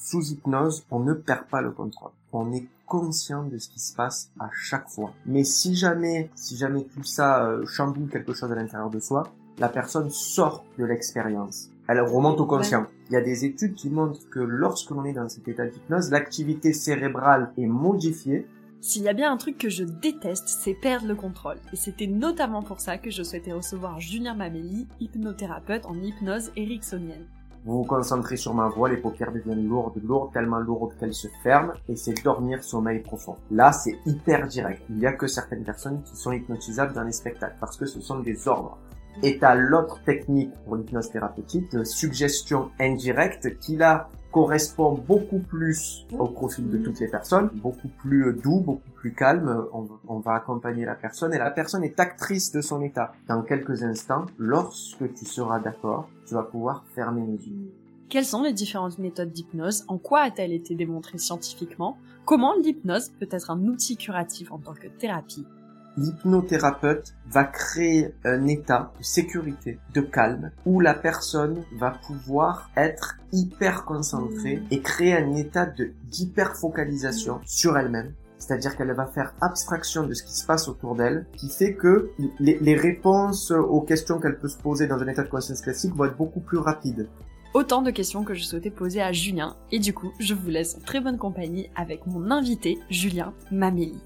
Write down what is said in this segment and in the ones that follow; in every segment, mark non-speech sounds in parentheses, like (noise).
sous hypnose, on ne perd pas le contrôle. On est conscient de ce qui se passe à chaque fois. Mais si jamais, si jamais tout ça euh, chamboule quelque chose à l'intérieur de soi, la personne sort de l'expérience. Elle remonte au conscient. Il y a des études qui montrent que lorsque l'on est dans cet état d'hypnose, l'activité cérébrale est modifiée. S'il y a bien un truc que je déteste, c'est perdre le contrôle. Et c'était notamment pour ça que je souhaitais recevoir Julien Maméli, hypnothérapeute en hypnose ericksonienne. Vous vous concentrez sur ma voix, les paupières deviennent lourdes, lourdes, tellement lourdes qu'elles se ferment, et c'est dormir sommeil profond. Là, c'est hyper direct. Il y a que certaines personnes qui sont hypnotisables dans les spectacles, parce que ce sont des ordres. Et t'as l'autre technique pour l'hypnose thérapeutique de suggestion indirecte qui là correspond beaucoup plus au profil de toutes les personnes, beaucoup plus doux, beaucoup plus calme. On, va accompagner la personne et la personne est actrice de son état. Dans quelques instants, lorsque tu seras d'accord, tu vas pouvoir fermer les yeux. Quelles sont les différentes méthodes d'hypnose? En quoi a-t-elle été démontrée scientifiquement? Comment l'hypnose peut être un outil curatif en tant que thérapie? L'hypnothérapeute va créer un état de sécurité, de calme, où la personne va pouvoir être hyper concentrée et créer un état de d'hyper focalisation sur elle-même. C'est-à-dire qu'elle va faire abstraction de ce qui se passe autour d'elle, qui fait que les, les réponses aux questions qu'elle peut se poser dans un état de conscience classique vont être beaucoup plus rapides. Autant de questions que je souhaitais poser à Julien, et du coup, je vous laisse en très bonne compagnie avec mon invité, Julien Maméli.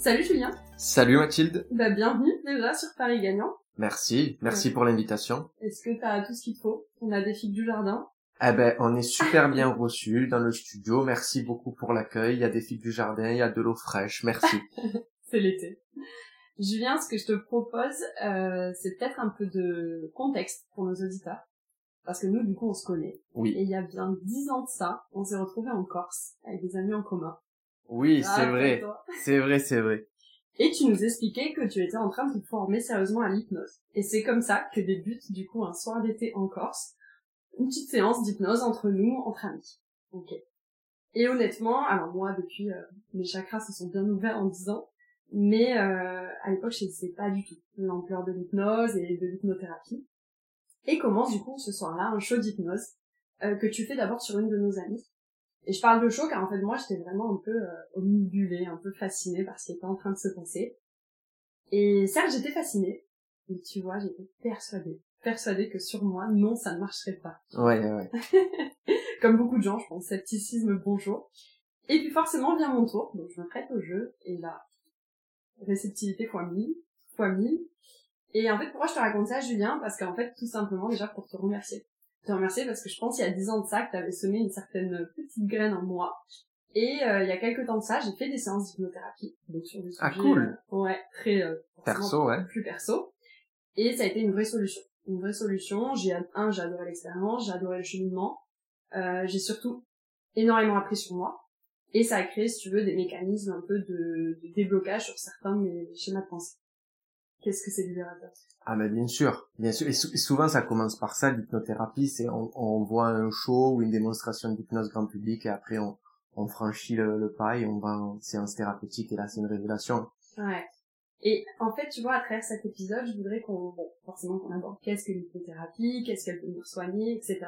Salut Julien Salut Mathilde Bah bienvenue déjà sur Paris Gagnant. Merci, merci pour l'invitation. Est-ce que t'as tout ce qu'il faut? On a des figues du jardin Eh ben, on est super bien reçus dans le studio. Merci beaucoup pour l'accueil. Il y a des figues du jardin, il y a de l'eau fraîche. Merci. (laughs) C'est l'été. Julien, ce que je te propose, euh, c'est peut-être un peu de contexte pour nos auditeurs. Parce que nous, du coup, on se connaît. Oui. Et il y a bien dix ans de ça, on s'est retrouvés en Corse, avec des amis en commun. Oui, c'est vrai. C'est vrai, c'est vrai. Et tu nous expliquais que tu étais en train de te former sérieusement à l'hypnose. Et c'est comme ça que débute du coup un soir d'été en Corse, une petite séance d'hypnose entre nous, entre amis. Ok. Et honnêtement, alors moi depuis euh, mes chakras se sont bien ouverts en 10 ans, mais euh, à l'époque je ne sais pas du tout l'ampleur de l'hypnose et de l'hypnothérapie. Et commence du coup ce soir-là un show d'hypnose euh, que tu fais d'abord sur une de nos amies et je parle de chaud car en fait moi j'étais vraiment un peu euh, omnibulée, un peu fascinée par ce qui était en train de se passer. Et certes j'étais fascinée, mais tu vois j'étais persuadée, persuadée que sur moi non ça ne marcherait pas. Ouais ouais. (laughs) Comme beaucoup de gens je pense, scepticisme bonjour. Et puis forcément vient mon tour, donc je me prête au jeu et là réceptivité fois mille, fois mille. Et en fait pourquoi je te raconte ça Julien? Parce qu'en fait tout simplement déjà pour te remercier te remercier parce que je pense il y a dix ans de ça que tu avais semé une certaine petite graine en moi. Et euh, il y a quelques temps de ça, j'ai fait des séances d'hypnothérapie. Donc sur des ah cool. Euh, ouais, très euh, perso, ouais. Plus perso. Et ça a été une vraie solution. Une vraie solution. J'ai un, j'ai adoré l'expérience, j'ai adoré le cheminement. j'ai surtout énormément appris sur moi. Et ça a créé, si tu veux, des mécanismes un peu de, de déblocage sur certains de mes schémas de pensée. Qu'est-ce que c'est libérateur Ah mais bien sûr, bien sûr. Et, souvent ça commence par ça, l'hypnothérapie, c'est on, on, voit un show ou une démonstration d'hypnose grand public et après on, on franchit le, pas et on va en séance thérapeutique et là c'est une révélation. Ouais. Et en fait, tu vois, à travers cet épisode, je voudrais qu'on, bon, forcément qu'on aborde qu'est-ce que l'hypnothérapie, qu'est-ce qu'elle peut nous soigner, etc.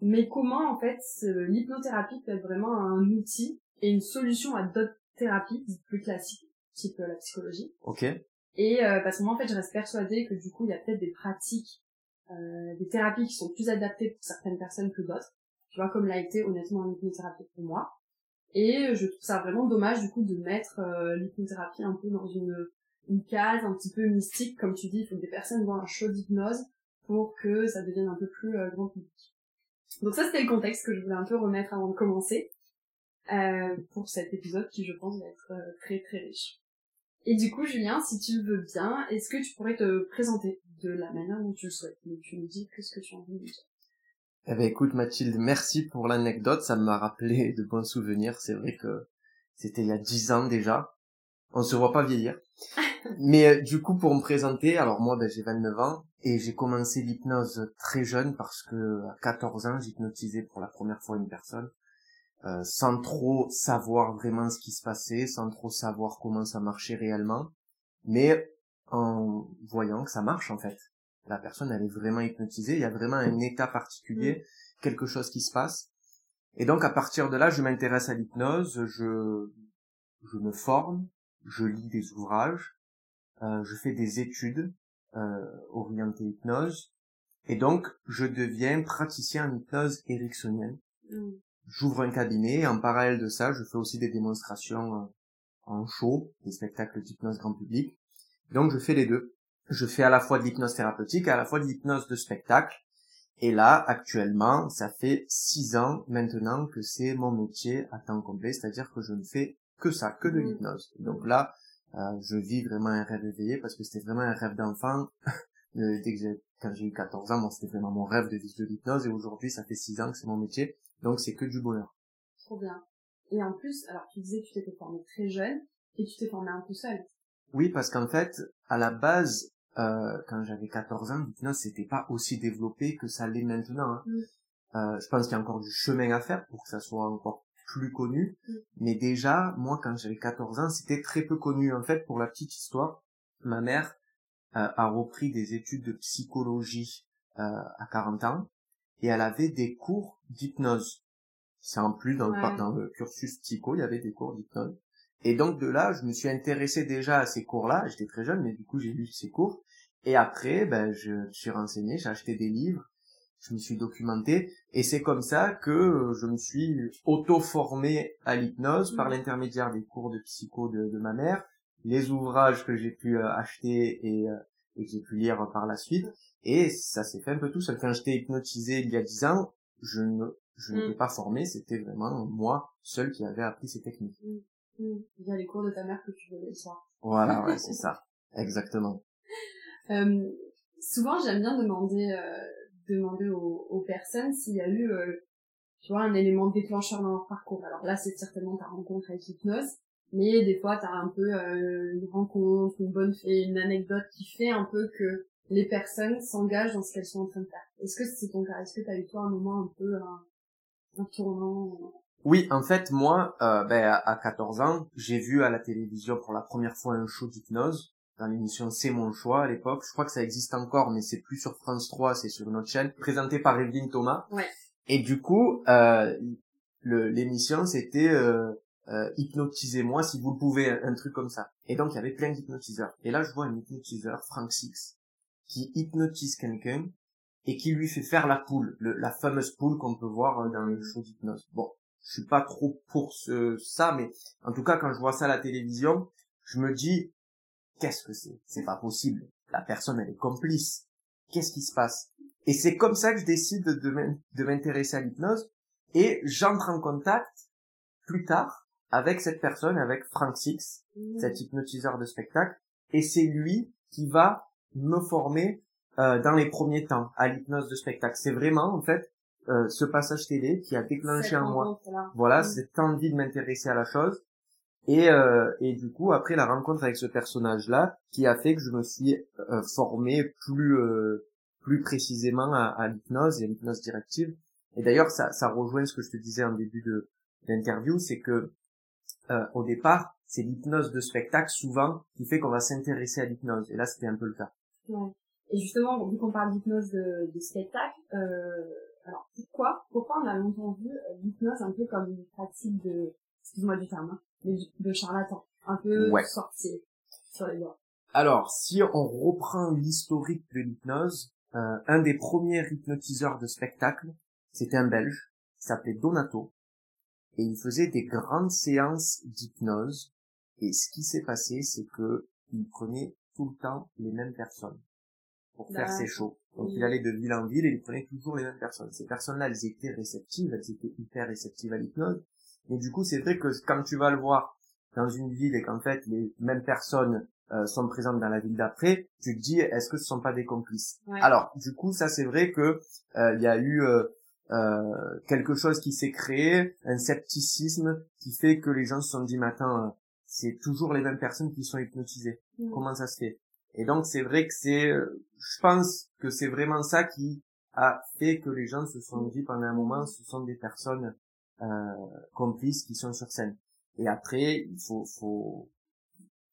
Mais comment, en fait, l'hypnothérapie peut être vraiment un outil et une solution à d'autres thérapies plus classiques, type la psychologie. Ok. Et euh, parce que moi en fait je reste persuadée que du coup il y a peut-être des pratiques, euh, des thérapies qui sont plus adaptées pour certaines personnes que d'autres. Tu vois comme l'a été honnêtement l'hypnothérapie pour moi. Et je trouve ça vraiment dommage du coup de mettre euh, l'hypnothérapie un peu dans une, une case un petit peu mystique, comme tu dis, il faut que des personnes voient un show d'hypnose pour que ça devienne un peu plus euh, grand public. Donc ça c'était le contexte que je voulais un peu remettre avant de commencer euh, pour cet épisode qui je pense va être très très riche. Et du coup, Julien, si tu le veux bien, est-ce que tu pourrais te présenter de la manière dont tu le souhaites? Mais tu nous dis ce que tu as envie de dire. Eh ben écoute Mathilde, merci pour l'anecdote, ça m'a rappelé (laughs) de bons souvenirs. C'est vrai que c'était il y a dix ans déjà. On se voit pas vieillir. (laughs) Mais euh, du coup, pour me présenter, alors moi ben, j'ai 29 ans et j'ai commencé l'hypnose très jeune parce que à 14 ans, j'hypnotisais pour la première fois une personne. Euh, sans trop savoir vraiment ce qui se passait, sans trop savoir comment ça marchait réellement, mais en voyant que ça marche en fait. La personne elle est vraiment hypnotisée, il y a vraiment un état particulier, mm. quelque chose qui se passe. Et donc à partir de là, je m'intéresse à l'hypnose, je, je me forme, je lis des ouvrages, euh, je fais des études euh, orientées hypnose, et donc je deviens praticien en hypnose ericksonienne. Mm. J'ouvre un cabinet, et en parallèle de ça, je fais aussi des démonstrations euh, en show, des spectacles d'hypnose grand public. Donc je fais les deux. Je fais à la fois de l'hypnose thérapeutique, à la fois de l'hypnose de spectacle, et là, actuellement, ça fait six ans maintenant que c'est mon métier à temps complet, c'est-à-dire que je ne fais que ça, que de mmh. l'hypnose. Donc là, euh, je vis vraiment un rêve éveillé parce que c'était vraiment un rêve d'enfant. (laughs) Dès que j'ai, quand j'ai eu 14 ans, moi, c'était vraiment mon rêve de vivre de l'hypnose et aujourd'hui, ça fait six ans que c'est mon métier. Donc c'est que du bonheur. Trop bien. Et en plus, alors tu disais que tu t'étais formé très jeune et tu t'es formé un peu seul. Oui, parce qu'en fait, à la base, euh, quand j'avais 14 ans, l'hypnose c'était pas aussi développé que ça l'est maintenant. Hein. Mm. Euh, je pense qu'il y a encore du chemin à faire pour que ça soit encore plus connu. Mm. Mais déjà, moi, quand j'avais 14 ans, c'était très peu connu. En fait, pour la petite histoire, ma mère euh, a repris des études de psychologie euh, à 40 ans et elle avait des cours d'hypnose. C'est en plus dans, le, dans le cursus psycho, il y avait des cours d'hypnose. Et donc de là, je me suis intéressé déjà à ces cours-là. J'étais très jeune, mais du coup j'ai lu ces cours. Et après, ben, je me suis renseigné, j'ai acheté des livres, je me suis documenté, et c'est comme ça que je me suis auto-formé à l'hypnose par mmh. l'intermédiaire des cours de psycho de, ma mère, les ouvrages que j'ai pu euh, acheter et, euh, et que j'ai pu lire par la suite, et ça s'est fait un peu tout seul. Quand j'étais hypnotisé il y a dix ans, je ne je n'étais mmh. pas formé, c'était vraiment moi seul qui avait appris ces techniques. Mmh. Il y a les cours de ta mère que tu voulais le soir. Voilà, (laughs) ouais, c'est ça. Exactement. Euh, souvent, j'aime bien demander, euh, demander aux, aux personnes s'il y a eu, euh, tu vois, un élément déclencheur dans leur parcours. Alors là, c'est certainement ta rencontre avec l'hypnose, mais des fois, tu as un peu euh, une rencontre, une bonne fée, une anecdote qui fait un peu que les personnes s'engagent dans ce qu'elles sont en train de faire. Est-ce que c'est ton cas? Est-ce que tu as eu toi un moment un peu un, un tournant oui, en fait, moi, euh, ben, à 14 ans, j'ai vu à la télévision pour la première fois un show d'hypnose dans l'émission C'est mon choix à l'époque. Je crois que ça existe encore, mais c'est plus sur France 3, c'est sur une autre chaîne, présenté par Evelyne Thomas. Ouais. Et du coup, euh, l'émission, c'était euh, euh, hypnotisez-moi si vous le pouvez, un, truc comme ça. Et donc, il y avait plein d'hypnotiseurs. Et là, je vois un hypnotiseur, Frank Six, qui hypnotise quelqu'un et qui lui fait faire la poule, la fameuse poule qu'on peut voir dans le show d'hypnose. Bon, je suis pas trop pour ce, ça, mais en tout cas, quand je vois ça à la télévision, je me dis, qu'est-ce que c'est? C'est pas possible. La personne, elle est complice. Qu'est-ce qui se passe? Et c'est comme ça que je décide de m'intéresser à l'hypnose et j'entre en contact plus tard avec cette personne, avec Frank Six, mmh. cet hypnotiseur de spectacle, et c'est lui qui va me former euh, dans les premiers temps à l'hypnose de spectacle. C'est vraiment en fait euh, ce passage télé qui a déclenché en moi. voilà mm. cette envie de m'intéresser à la chose. Et euh, et du coup après la rencontre avec ce personnage là qui a fait que je me suis euh, formé plus plus précisément à, à l'hypnose et à l'hypnose directive. Et d'ailleurs ça ça rejoint ce que je te disais en début de d'interview c'est que au départ c'est l'hypnose de spectacle souvent qui fait qu'on va s'intéresser à l'hypnose. Et là c'était un peu le cas ouais. et justement vu qu'on parle d'hypnose de, de spectacle euh alors pourquoi pourquoi on a longtemps vu euh, l'hypnose un peu comme une pratique de excuse-moi du terme hein, mais de charlatan, un peu ouais. sorcier sur les doigts. Alors si on reprend l'historique de l'hypnose, euh, un des premiers hypnotiseurs de spectacle, c'était un Belge, qui s'appelait Donato, et il faisait des grandes séances d'hypnose. Et ce qui s'est passé, c'est que il prenait tout le temps les mêmes personnes pour faire ses shows. Donc il allait de ville en ville et il prenait toujours les mêmes personnes. Ces personnes-là, elles étaient réceptives, elles étaient hyper réceptives à l'hypnose. Mais du coup, c'est vrai que quand tu vas le voir dans une ville et qu'en fait les mêmes personnes euh, sont présentes dans la ville d'après, tu te dis est-ce que ce sont pas des complices? Alors du coup, ça c'est vrai que euh, il y a eu euh, euh, quelque chose qui s'est créé, un scepticisme qui fait que les gens se sont dit maintenant c'est toujours les mêmes personnes qui sont hypnotisées. Mm. Comment ça se fait et donc c'est vrai que c'est, euh, je pense que c'est vraiment ça qui a fait que les gens se sont dit pendant un moment, ce sont des personnes euh, complices qui sont sur scène. Et après, il faut, faut,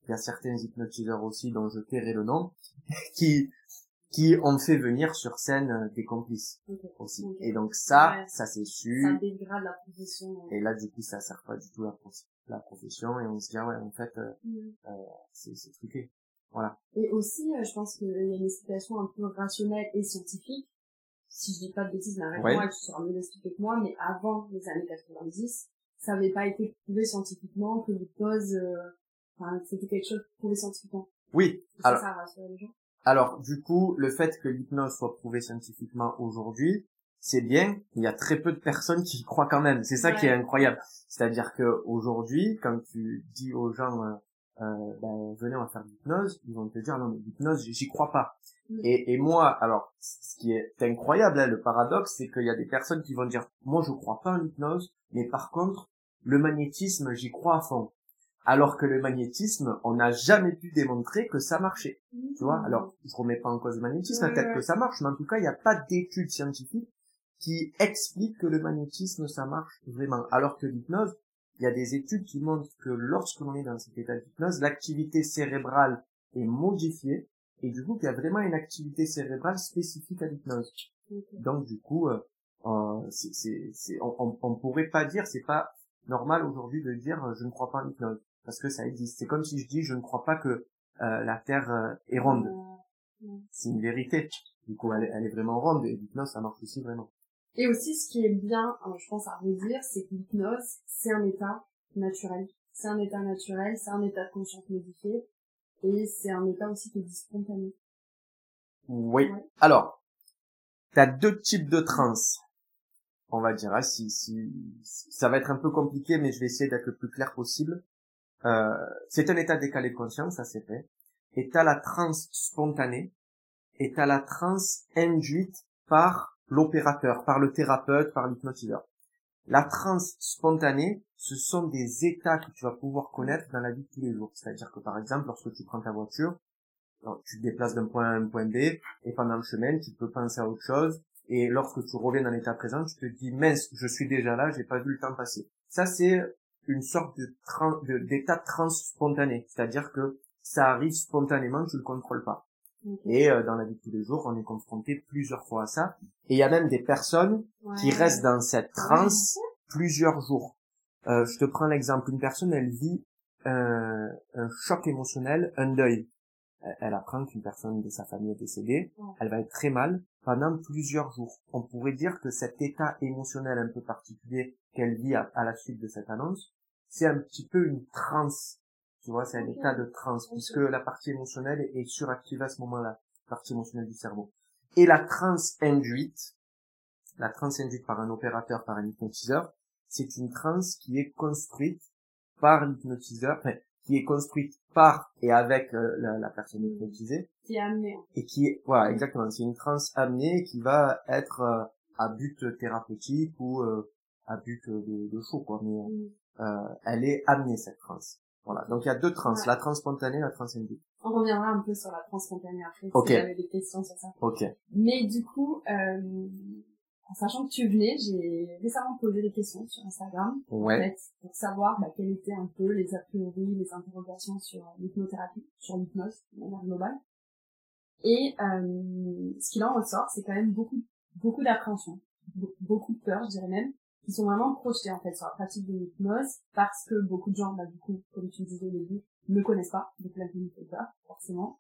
il y a certains hypnotiseurs aussi dont je tairai le nom, (laughs) qui qui ont fait venir sur scène euh, des complices aussi. Et donc ça, Ouais. ça c'est Ça su. dégrade la profession. Et là, du coup, ça sert pas du tout la, pro- la profession et on se dit, ah ouais, en fait, euh, Mhm. c'est c'est truqué. Voilà. Et aussi, euh, je pense qu'il y a une explication un peu rationnelle et scientifique. Si je dis pas de bêtises, mais arrête-moi, Ouais. tu sauras mieux l'expliquer que moi, mais avant les années 90, ça n'avait pas été prouvé scientifiquement que l'hypnose, euh, enfin, c'était quelque chose prouvé scientifiquement. Oui. Alors, ça rassure les gens? alors, du coup, le fait que l'hypnose soit prouvée scientifiquement aujourd'hui, c'est bien. Il y a très peu de personnes qui y croient quand même. C'est ça qui est incroyable. C'est-à-dire que aujourd'hui, quand tu dis aux gens, euh, euh, ben, venez, on va faire de l'hypnose, ils vont te dire, non, mais l'hypnose, j'y crois pas. Mm. Et, et moi, alors, ce qui est incroyable, hein, le paradoxe, c'est qu'il y a des personnes qui vont dire, moi, je crois pas en l'hypnose, mais par contre, le magnétisme, j'y crois à fond. Alors que le magnétisme, on n'a jamais pu démontrer que ça marchait. Tu vois, alors, je remets pas en cause le magnétisme, Ouais, peut-être que ça marche, mais en tout cas, il n'y a pas d'études scientifiques qui expliquent que le magnétisme, ça marche vraiment. Alors que l'hypnose, il y a des études qui montrent que lorsque l'on est dans cet état d'hypnose, l'activité cérébrale est modifiée, et du coup, qu'il y a vraiment une activité cérébrale spécifique à l'hypnose. Donc, du coup, euh, euh, c'est, c'est- on, on, on pourrait pas dire, c'est pas normal aujourd'hui de dire euh, je ne crois pas en l'hypnose, parce que ça existe. C'est comme si je dis je ne crois pas que euh, la Terre euh, est ronde c'est une vérité. Du coup, elle, est- elle est vraiment ronde et l'hypnose, ça marche aussi vraiment. Et aussi, ce qui est bien, euh, je pense, à redire, c'est que l'hypnose, c'est un état naturel. C'est un état naturel, c'est un état de conscience modifié, et c'est un état aussi qui est dit spontané. Oui. Ouais. Alors, t'as deux types de trans. On va dire, hein, si, si, si- ça va être un peu compliqué, mais je vais essayer d'être le plus clair possible. Euh, c'est un état décalé de conscience, ça c'est fait. Et t'as la transe spontanée, et t'as la transe induite par l'opérateur, par le thérapeute, par l'hypnotiseur. La transe spontanée, ce sont des états que tu vas pouvoir connaître dans la vie de tous les jours. C'est-à-dire que par exemple, lorsque tu prends ta voiture, alors, tu te déplaces d'un point A à un point B, et pendant le chemin, tu peux penser à autre chose, et lorsque tu reviens dans l'état présent, tu te dis, mince, je suis déjà là, j'ai pas vu le temps passer. Ça, c'est une sorte de tran- de- d'état trans spontané. C'est-à-dire que ça arrive spontanément, tu le contrôles pas. Et euh, dans la vie de tous les jours, on est confronté plusieurs fois à ça. Et il y a même des personnes qui restent dans cette transe plusieurs jours. Euh, je te prends l'exemple, une personne, elle vit euh, un choc émotionnel, un deuil. Elle- Elle apprend qu'une personne de sa famille est décédée, Ouais. elle va être très mal pendant plusieurs jours. On pourrait dire que cet état émotionnel un peu particulier qu'elle vit à, à la suite de cette annonce, c'est un petit peu une transe. Tu vois, c'est un état de transe, puisque la partie émotionnelle est, suractivée à ce moment-là, la partie émotionnelle du cerveau. Et la transe induite, la transe induite par un opérateur, par un hypnotiseur, c'est une transe qui est construite par l'hypnotiseur, enfin, qui est construite par et avec euh, la, la personne hypnotisée, Qui est amené. hein. et qui est, voilà, exactement, c'est une transe amenée qui va être euh, à but thérapeutique ou euh, à but de, de show, quoi, mais Mm. euh, elle est amenée, cette transe. Voilà, donc il y a deux Ouais. la transe spontanée et la transe induite. On reviendra un peu sur la transe spontanée après, Ok. si vous avez des questions sur ça. Ok. Mais du coup, euh, en sachant que tu venais, j'ai récemment posé des questions sur Instagram, en Ouais. fait, pour savoir bah, quels étaient un peu les a priori, les interrogations sur l'hypnothérapie, sur l'hypnose, de manière globale. Et euh, ce qu'il en ressort, c'est quand même beaucoup, beaucoup d'appréhension, be- beaucoup de peur, je dirais même, qui sont vraiment projetées en fait sur la pratique de l'hypnose, parce que beaucoup de gens, bah, du coup, comme tu disais au début, ne connaissent pas, donc la vie ne pas, forcément.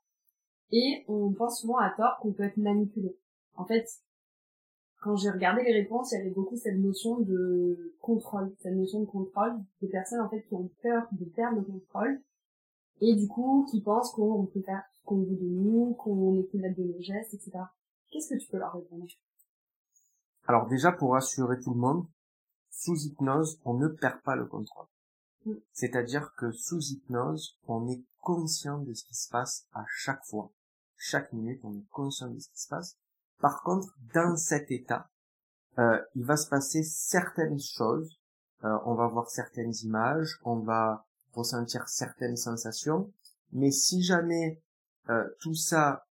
Et on pense souvent à tort qu'on peut être manipulé. En fait, quand j'ai regardé les réponses, il y avait beaucoup cette notion de contrôle, cette notion de contrôle des personnes en fait qui ont peur de perdre le contrôle et du coup qui pensent qu'on peut faire ce qu'on veut de nous, qu'on est maître de nos gestes, etc. Qu'est-ce que tu peux leur répondre? Alors déjà, pour rassurer tout le monde, sous hypnose, on ne perd pas le contrôle. Mm. C'est-à-dire que sous hypnose, on est conscient de ce qui se passe à chaque fois. Chaque minute, on est conscient de ce qui se passe. Par contre, dans cet état, euh, il va se passer certaines choses. Euh, on va voir certaines images, on va ressentir certaines sensations. Mais si jamais euh, tout ça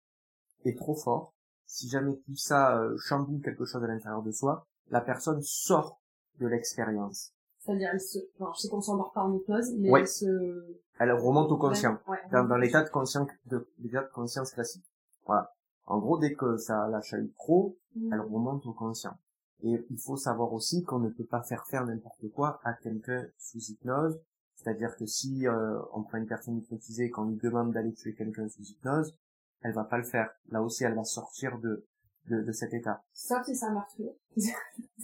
est trop fort, si jamais tout ça euh, chamboule quelque chose à l'intérieur de soi, la personne sort de l'expérience. C'est-à-dire, elle se... enfin, je sais qu'on s'endort pas en hypnose, mais Ouais. elle se... Elle remonte au conscient, Ouais, dans, dans l'état de conscience de l'état de conscience classique. Voilà. En gros, dès que ça lâche eu trop, Mm. elle remonte au conscient. Et il faut savoir aussi qu'on ne peut pas faire faire n'importe quoi à quelqu'un sous hypnose. C'est-à-dire que si euh, on prend une personne hypnotisée et qu'on lui demande d'aller tuer quelqu'un sous hypnose, elle va pas le faire. Là aussi, elle va sortir de, de, de cet état. Sauf si c'est un meurtrier. (laughs)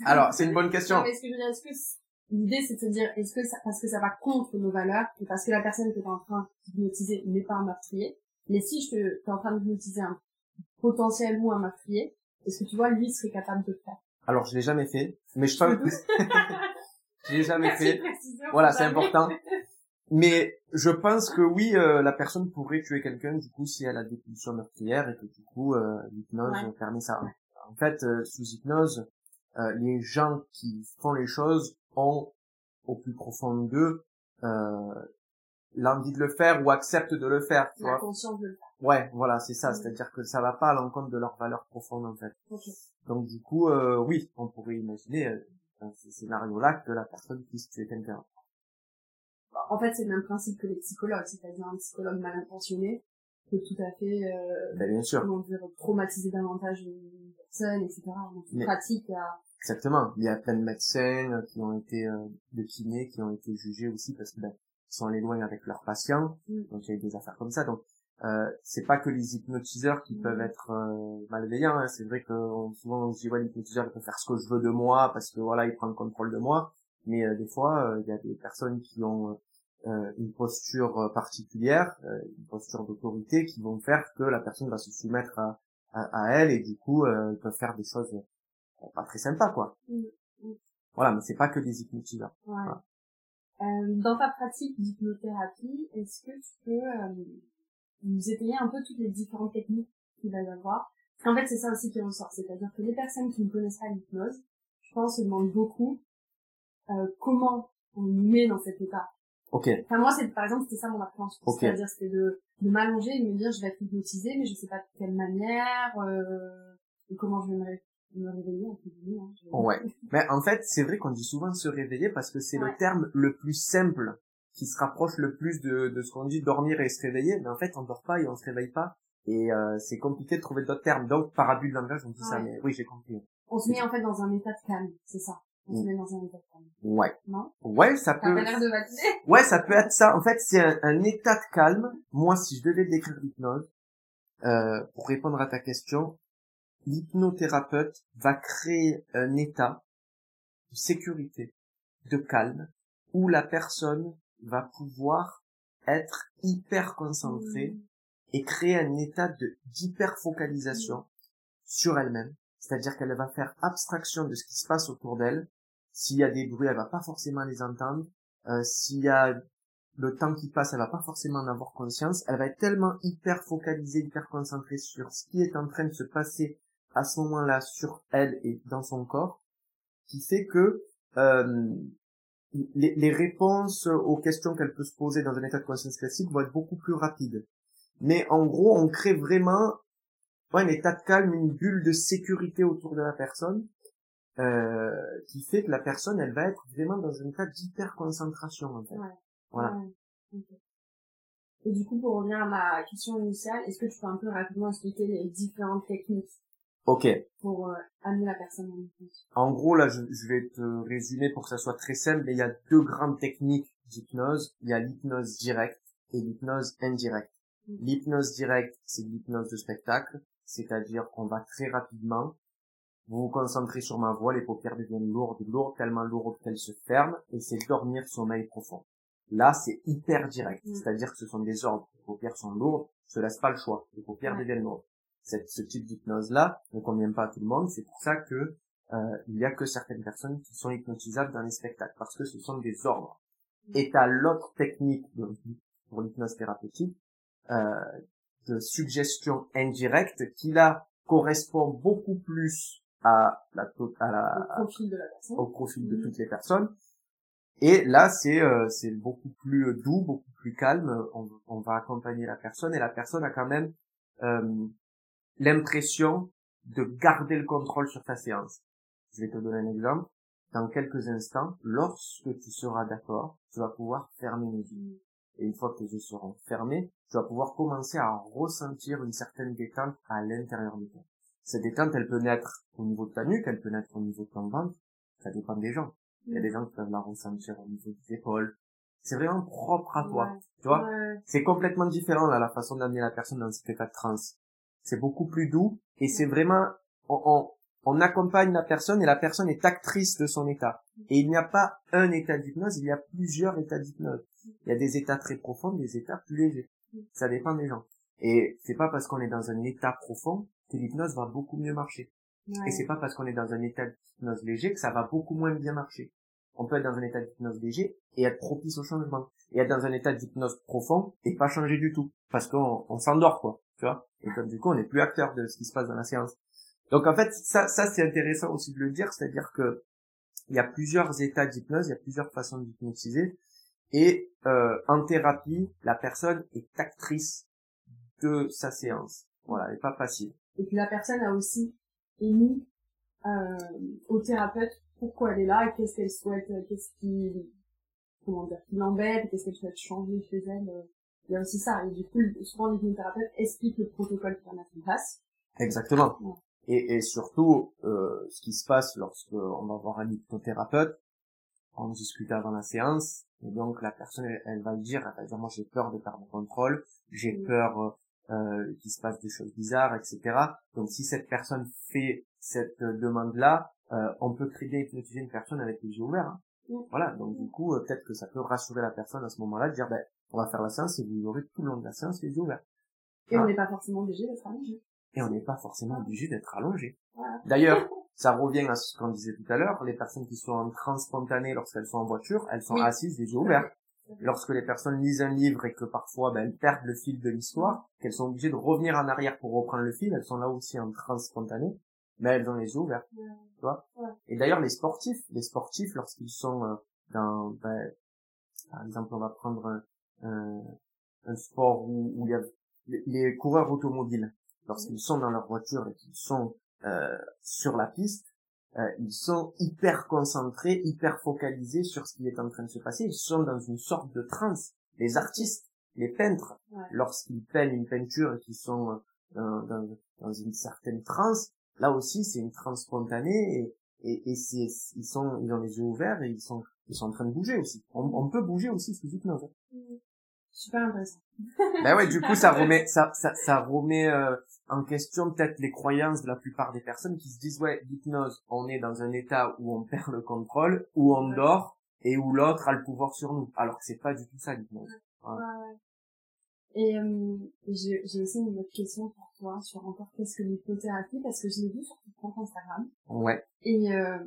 Alors, c'est une bonne question. Non, mais ce que je veux dire, est-ce que l'idée c'est de se dire, est-ce que ça, parce que ça va contre nos valeurs, et parce que la personne que t'es en train d'hypnotiser n'est pas un meurtrier, mais si je te, t'es en train d'hypnotiser un potentiel ou un meurtrier, est-ce que tu vois, lui serait capable de le faire? Alors, je l'ai jamais fait, mais je Je doute. (laughs) (laughs) je l'ai jamais Merci fait. Voilà, c'est important. Mais je pense que oui, euh, la personne pourrait tuer quelqu'un du coup si elle a des pulsions meurtrières et que du coup euh, l'hypnose Ouais. permet ça. En fait, euh, sous hypnose, euh, les gens qui font les choses ont au plus profond d'eux euh, l'envie de le faire ou acceptent de le faire. Tu La vois conscience de le faire. ouais, voilà, c'est ça. Mm. C'est-à-dire que ça va pas à l'encontre de leurs valeurs profondes en fait. Ok. Donc du coup, euh, oui, on pourrait imaginer euh, dans ce scénario-là que la personne puisse tuer quelqu'un. En fait, c'est le même principe que les psychologues, c'est-à-dire un psychologue mal intentionné peut tout à fait, euh, Ben, bien sûr. comment dire, traumatiser davantage une personne, etc. Donc, Mais- pratique à, Exactement. Il y a plein de médecins euh, qui ont été euh, de kinés qui ont été jugés aussi parce que ben, ils sont allés loin avec leurs patients. Mm. Donc il y a eu des affaires comme ça. Donc euh, c'est pas que les hypnotiseurs qui Mm. peuvent être euh, malveillants. hein. C'est vrai que on- souvent on se dit ouais l'hypnotiseur il peut faire ce que je veux de moi parce que voilà il prend le contrôle de moi. Mais euh, des fois euh, il y a des personnes qui ont euh, une posture euh, particulière, euh, une posture d'autorité qui vont faire que la personne va se soumettre à, à, à elle et du coup euh, ils peuvent faire des choses euh, pas très sympas quoi. Mm. Mm. Voilà, mais c'est pas que des hypnotiseurs. Ouais. Voilà. Euh, dans ta pratique d'hypnothérapie, est-ce que tu peux euh, nous étayer un peu toutes les différentes techniques qu'il va y avoir? Parce qu'en fait, c'est ça aussi qui ressort, c'est-à-dire que les personnes qui ne connaissent pas l'hypnose, je pense, se demandent beaucoup euh, comment on nous met dans cet état. Ok, Enfin, moi, c'est par exemple, c'était ça mon appréhension. Ok. C'est-à-dire, c'était de, de m'allonger et de me dire, je vais être hypnotisée, mais je sais pas de quelle manière, euh, et comment je vais me, ré- me réveiller, entre guillemets. Hein, Je- Ouais. (laughs) mais en fait, c'est vrai qu'on dit souvent se réveiller parce que c'est Ouais. le terme le plus simple qui se rapproche le plus de, de ce qu'on dit dormir et se réveiller. Mais en fait, on dort pas et on se réveille pas. Et euh, c'est compliqué de trouver d'autres termes. Donc, par abus de langage, on dit ça. Mais oui, j'ai compris. On se met en fait dans un état de calme, c'est ça. On se Mm. met dans un état de calme. Ouais. Non? Ouais, ça peut. l'air de (laughs) Ouais, ça peut être ça. En fait, c'est un, un état de calme. Moi, si je devais décrire l'hypnose, euh, pour répondre à ta question, l'hypnothérapeute va créer un état de sécurité, de calme, où la personne va pouvoir être hyper concentrée et créer un état de d'hyper focalisation sur elle-même. C'est-à-dire qu'elle va faire abstraction de ce qui se passe autour d'elle. S'il y a des bruits, elle va pas forcément les entendre. Euh, s'il y a le temps qui passe, elle va pas forcément en avoir conscience. Elle va être tellement hyper focalisée, hyper concentrée sur ce qui est en train de se passer à ce moment-là sur elle et dans son corps, qui fait que euh, les, les réponses aux questions qu'elle peut se poser dans un état de conscience classique vont être beaucoup plus rapides. Mais en gros, on crée vraiment ouais, un état de calme, une bulle de sécurité autour de la personne, euh, qui fait que la personne, elle va être vraiment dans un état d'hyper concentration en fait. Ouais. Voilà. Ouais. Et du coup, pour revenir à ma question initiale, est-ce que tu peux un peu rapidement expliquer les différentes techniques Ok. pour euh, amener la personne en hypnose En gros, là, je, je vais te résumer pour que ça soit très simple, mais il y a deux grandes techniques d'hypnose. Il y a l'hypnose directe et l'hypnose indirecte. Mm. L'hypnose directe, c'est l'hypnose de spectacle, c'est-à-dire qu'on va très rapidement vous vous concentrez sur ma voix, les paupières deviennent lourdes, lourdes, tellement lourdes qu'elles se ferment, et c'est dormir sommeil profond. Là, c'est hyper direct, Mm. c'est-à-dire que ce sont des ordres. Les paupières sont lourdes, je te laisse pas le choix, les paupières Ouais. deviennent lourdes. Cette, ce type d'hypnose-là ne convient pas à tout le monde, c'est pour ça que euh, il y a que certaines personnes qui sont hypnotisables dans les spectacles, parce que ce sont des ordres. Et t'as l'autre technique de- pour l'hypnose thérapeutique, euh, de suggestion indirecte, qui là correspond beaucoup plus à la, à la, Au profil de la personne au profil de Mhm. toutes les personnes. Et là, c'est euh, c'est beaucoup plus doux, beaucoup plus calme. On, on va accompagner la personne et la personne a quand même euh, l'impression de garder le contrôle sur sa séance. Je vais te donner un exemple. Dans quelques instants, lorsque tu seras d'accord, tu vas pouvoir fermer les yeux. Et une fois que tes yeux seront fermés, tu vas pouvoir commencer à ressentir une certaine détente à l'intérieur de toi. Cette détente, elle peut naître au niveau de ta nuque, elle peut naître au niveau de ton ventre, ça dépend des gens. Il y a des gens qui peuvent la ressentir au niveau des épaules. C'est vraiment propre à toi. Tu vois? C'est complètement différent, là, la façon d'amener la personne dans cet état de transe. C'est beaucoup plus doux, et c'est vraiment, on, on accompagne la personne et la personne est actrice de son état. Et il n'y a pas un état d'hypnose, il y a plusieurs états d'hypnose. Il y a des états très profonds, des états plus légers. Ça dépend des gens. Et c'est pas parce qu'on est dans un état profond que l'hypnose va beaucoup mieux marcher. Et c'est pas parce qu'on est dans un état d'hypnose léger que ça va beaucoup moins bien marcher. On peut être dans un état d'hypnose léger et être propice au changement. Et être dans un état d'hypnose profond et pas changer du tout. Parce qu'on on, s'endort, quoi. Tu vois? Et comme du coup, on n'est plus acteur de ce qui se passe dans la séance. Donc en fait, ça, ça c'est intéressant aussi de le dire, c'est-à-dire que il y a plusieurs états d'hypnose, il y a plusieurs façons d'hypnotiser, et euh, en thérapie, la personne est actrice de sa séance. Voilà, elle n'est pas passive. Et puis la personne a aussi émis euh, au thérapeute pourquoi elle est là, qu'est-ce qu'elle souhaite, qu'est-ce qui, comment dire, qui l'embête, qu'est-ce qu'elle souhaite changer chez elle. Euh. Il y a aussi ça. Et du coup, souvent l'hypnothérapeute explique le protocole qu'il va mettre en place. Exactement. Et, et surtout, euh, ce qui se passe lorsque on va voir un hypnothérapeute, on discute avant la séance, et donc la personne, elle, va le dire, elle va dire, moi j'ai peur de perdre le contrôle, j'ai peur euh, qu'il se passe des choses bizarres, etc. Donc si cette personne fait cette demande-là, euh, on peut créer hypnotiser une personne avec les yeux ouverts. Hein. Voilà, donc du coup, euh, peut-être que ça peut rassurer la personne à ce moment-là, de dire, ben, on va faire la séance et vous aurez tout le long de la séance les yeux ouverts. Et on n'est pas forcément obligé d'être allongé. Et on n'est pas forcément obligé d'être allongé. (laughs) D'ailleurs, ça revient à ce qu'on disait tout à l'heure, les personnes qui sont en spontanée lorsqu'elles sont en voiture, elles sont assises les yeux ouverts. Lorsque les personnes lisent un livre et que parfois ben, elles perdent le fil de l'histoire, qu'elles sont obligées de revenir en arrière pour reprendre le fil, elles sont là aussi en transe spontanée, mais elles ont les yeux ouverts. Tu vois et d'ailleurs, les sportifs, les sportifs, lorsqu'ils sont euh, dans, ben, par exemple, on va prendre un, un, sport où, où il y a les coureurs automobiles, lorsqu'ils sont dans leur voiture et qu'ils sont euh, sur la piste, euh, ils sont hyper concentrés, hyper focalisés sur ce qui est en train de se passer. Ils sont dans une sorte de transe. Les artistes, les peintres, lorsqu'ils peignent une peinture et qu'ils sont euh, dans, dans, une certaine transe, là aussi c'est une transe spontanée et, et, et c'est, ils sont, ils ont les yeux ouverts et ils sont, ils sont en train de bouger aussi. On, on peut bouger aussi sous hypnose. Super intéressant. ben ouais, du coup ça (laughs) remet, ça, ça, ça remet euh, en question peut-être les croyances de la plupart des personnes qui se disent ouais l'hypnose on est dans un état où on perd le contrôle où on dort et où l'autre a le pouvoir sur nous. Alors que c'est pas du tout ça l'hypnose. Ouais. Ouais. et euh, j'ai aussi une autre question pour toi sur encore qu'est-ce que l'hypnothérapie parce que je l'ai vu sur ton compte Instagram. Ouais. Et euh,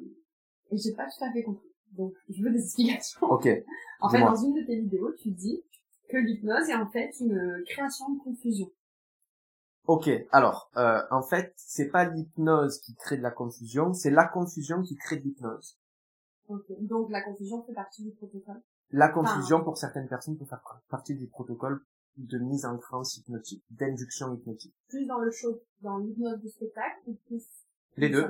et j'ai pas tout à fait compris. Donc je veux des (laughs) explications. Ok. En fait dans une de tes vidéos tu dis que l'hypnose est en fait une création de confusion Ok, alors euh, en fait, c'est pas l'hypnose qui crée de la confusion, c'est la confusion qui crée de l'hypnose. Ok, donc la confusion fait partie du protocole? La confusion pour certaines personnes peut faire partie du protocole de mise en transe hypnotique, d'induction hypnotique. Plus dans le show, dans l'hypnose du spectacle ou plus les deux.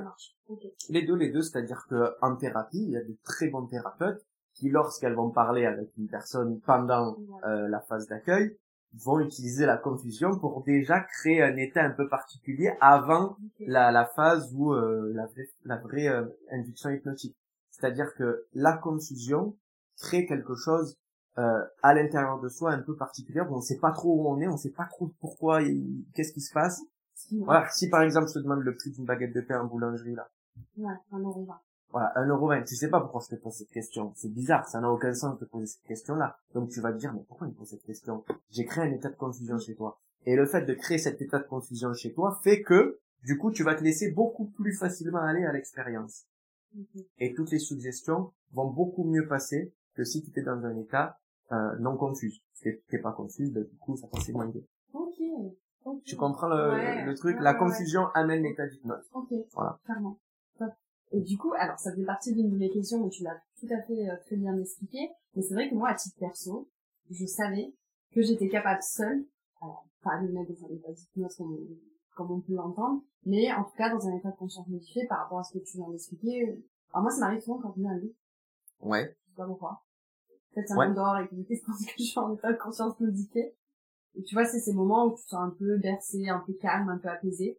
Les deux, les deux, c'est-à-dire que en thérapie, il y a de très bons thérapeutes qui, lorsqu'elles vont parler avec une personne pendant euh, la phase d'accueil, vont utiliser la confusion pour déjà créer un état un peu particulier avant la, la phase où euh, la vraie, la vraie euh, induction hypnotique. C'est-à-dire que la confusion crée quelque chose euh, à l'intérieur de soi un peu particulier où on sait pas trop où on est, on sait pas trop pourquoi, qu'est-ce qui se passe. Voilà, si par exemple je te demande le prix d'une baguette de pain en boulangerie là. Ouais, voilà, 1,20€. Tu sais pas pourquoi je te pose cette question. C'est bizarre, ça n'a aucun sens de te poser cette question-là. Donc tu vas te dire, mais pourquoi il me pose cette question? J'ai créé un état de confusion chez toi. Et le fait de créer cet état de confusion chez toi fait que, du coup, tu vas te laisser beaucoup plus facilement aller à l'expérience. Et toutes les suggestions vont beaucoup mieux passer que si tu étais dans un état euh, non confus. Si tu pas confus, ben, du coup, ça passait moins bien. Ok. Tu comprends le, le truc? La confusion amène l'état d'hypnose. Ok. Voilà. Clairement. Et du coup, alors ça fait partie d'une de mes questions, mais tu l'as tout à fait euh, très bien expliqué. Mais c'est vrai que moi, à titre perso, je savais que j'étais capable seule, alors pas de mettre dans un état d'hypnose comme, comme on peut l'entendre, mais en tout cas dans un état de conscience modifié par rapport à ce que tu viens d'expliquer. Alors moi, ça m'arrive souvent quand je lis un livre. Ouais. Je sais pas pourquoi. Peut-être ça Ouais. m'endort et que je pense que je suis en état de conscience modifiée. Et tu vois, c'est ces moments où tu te sens un peu bercé, un peu calme, un peu apaisé.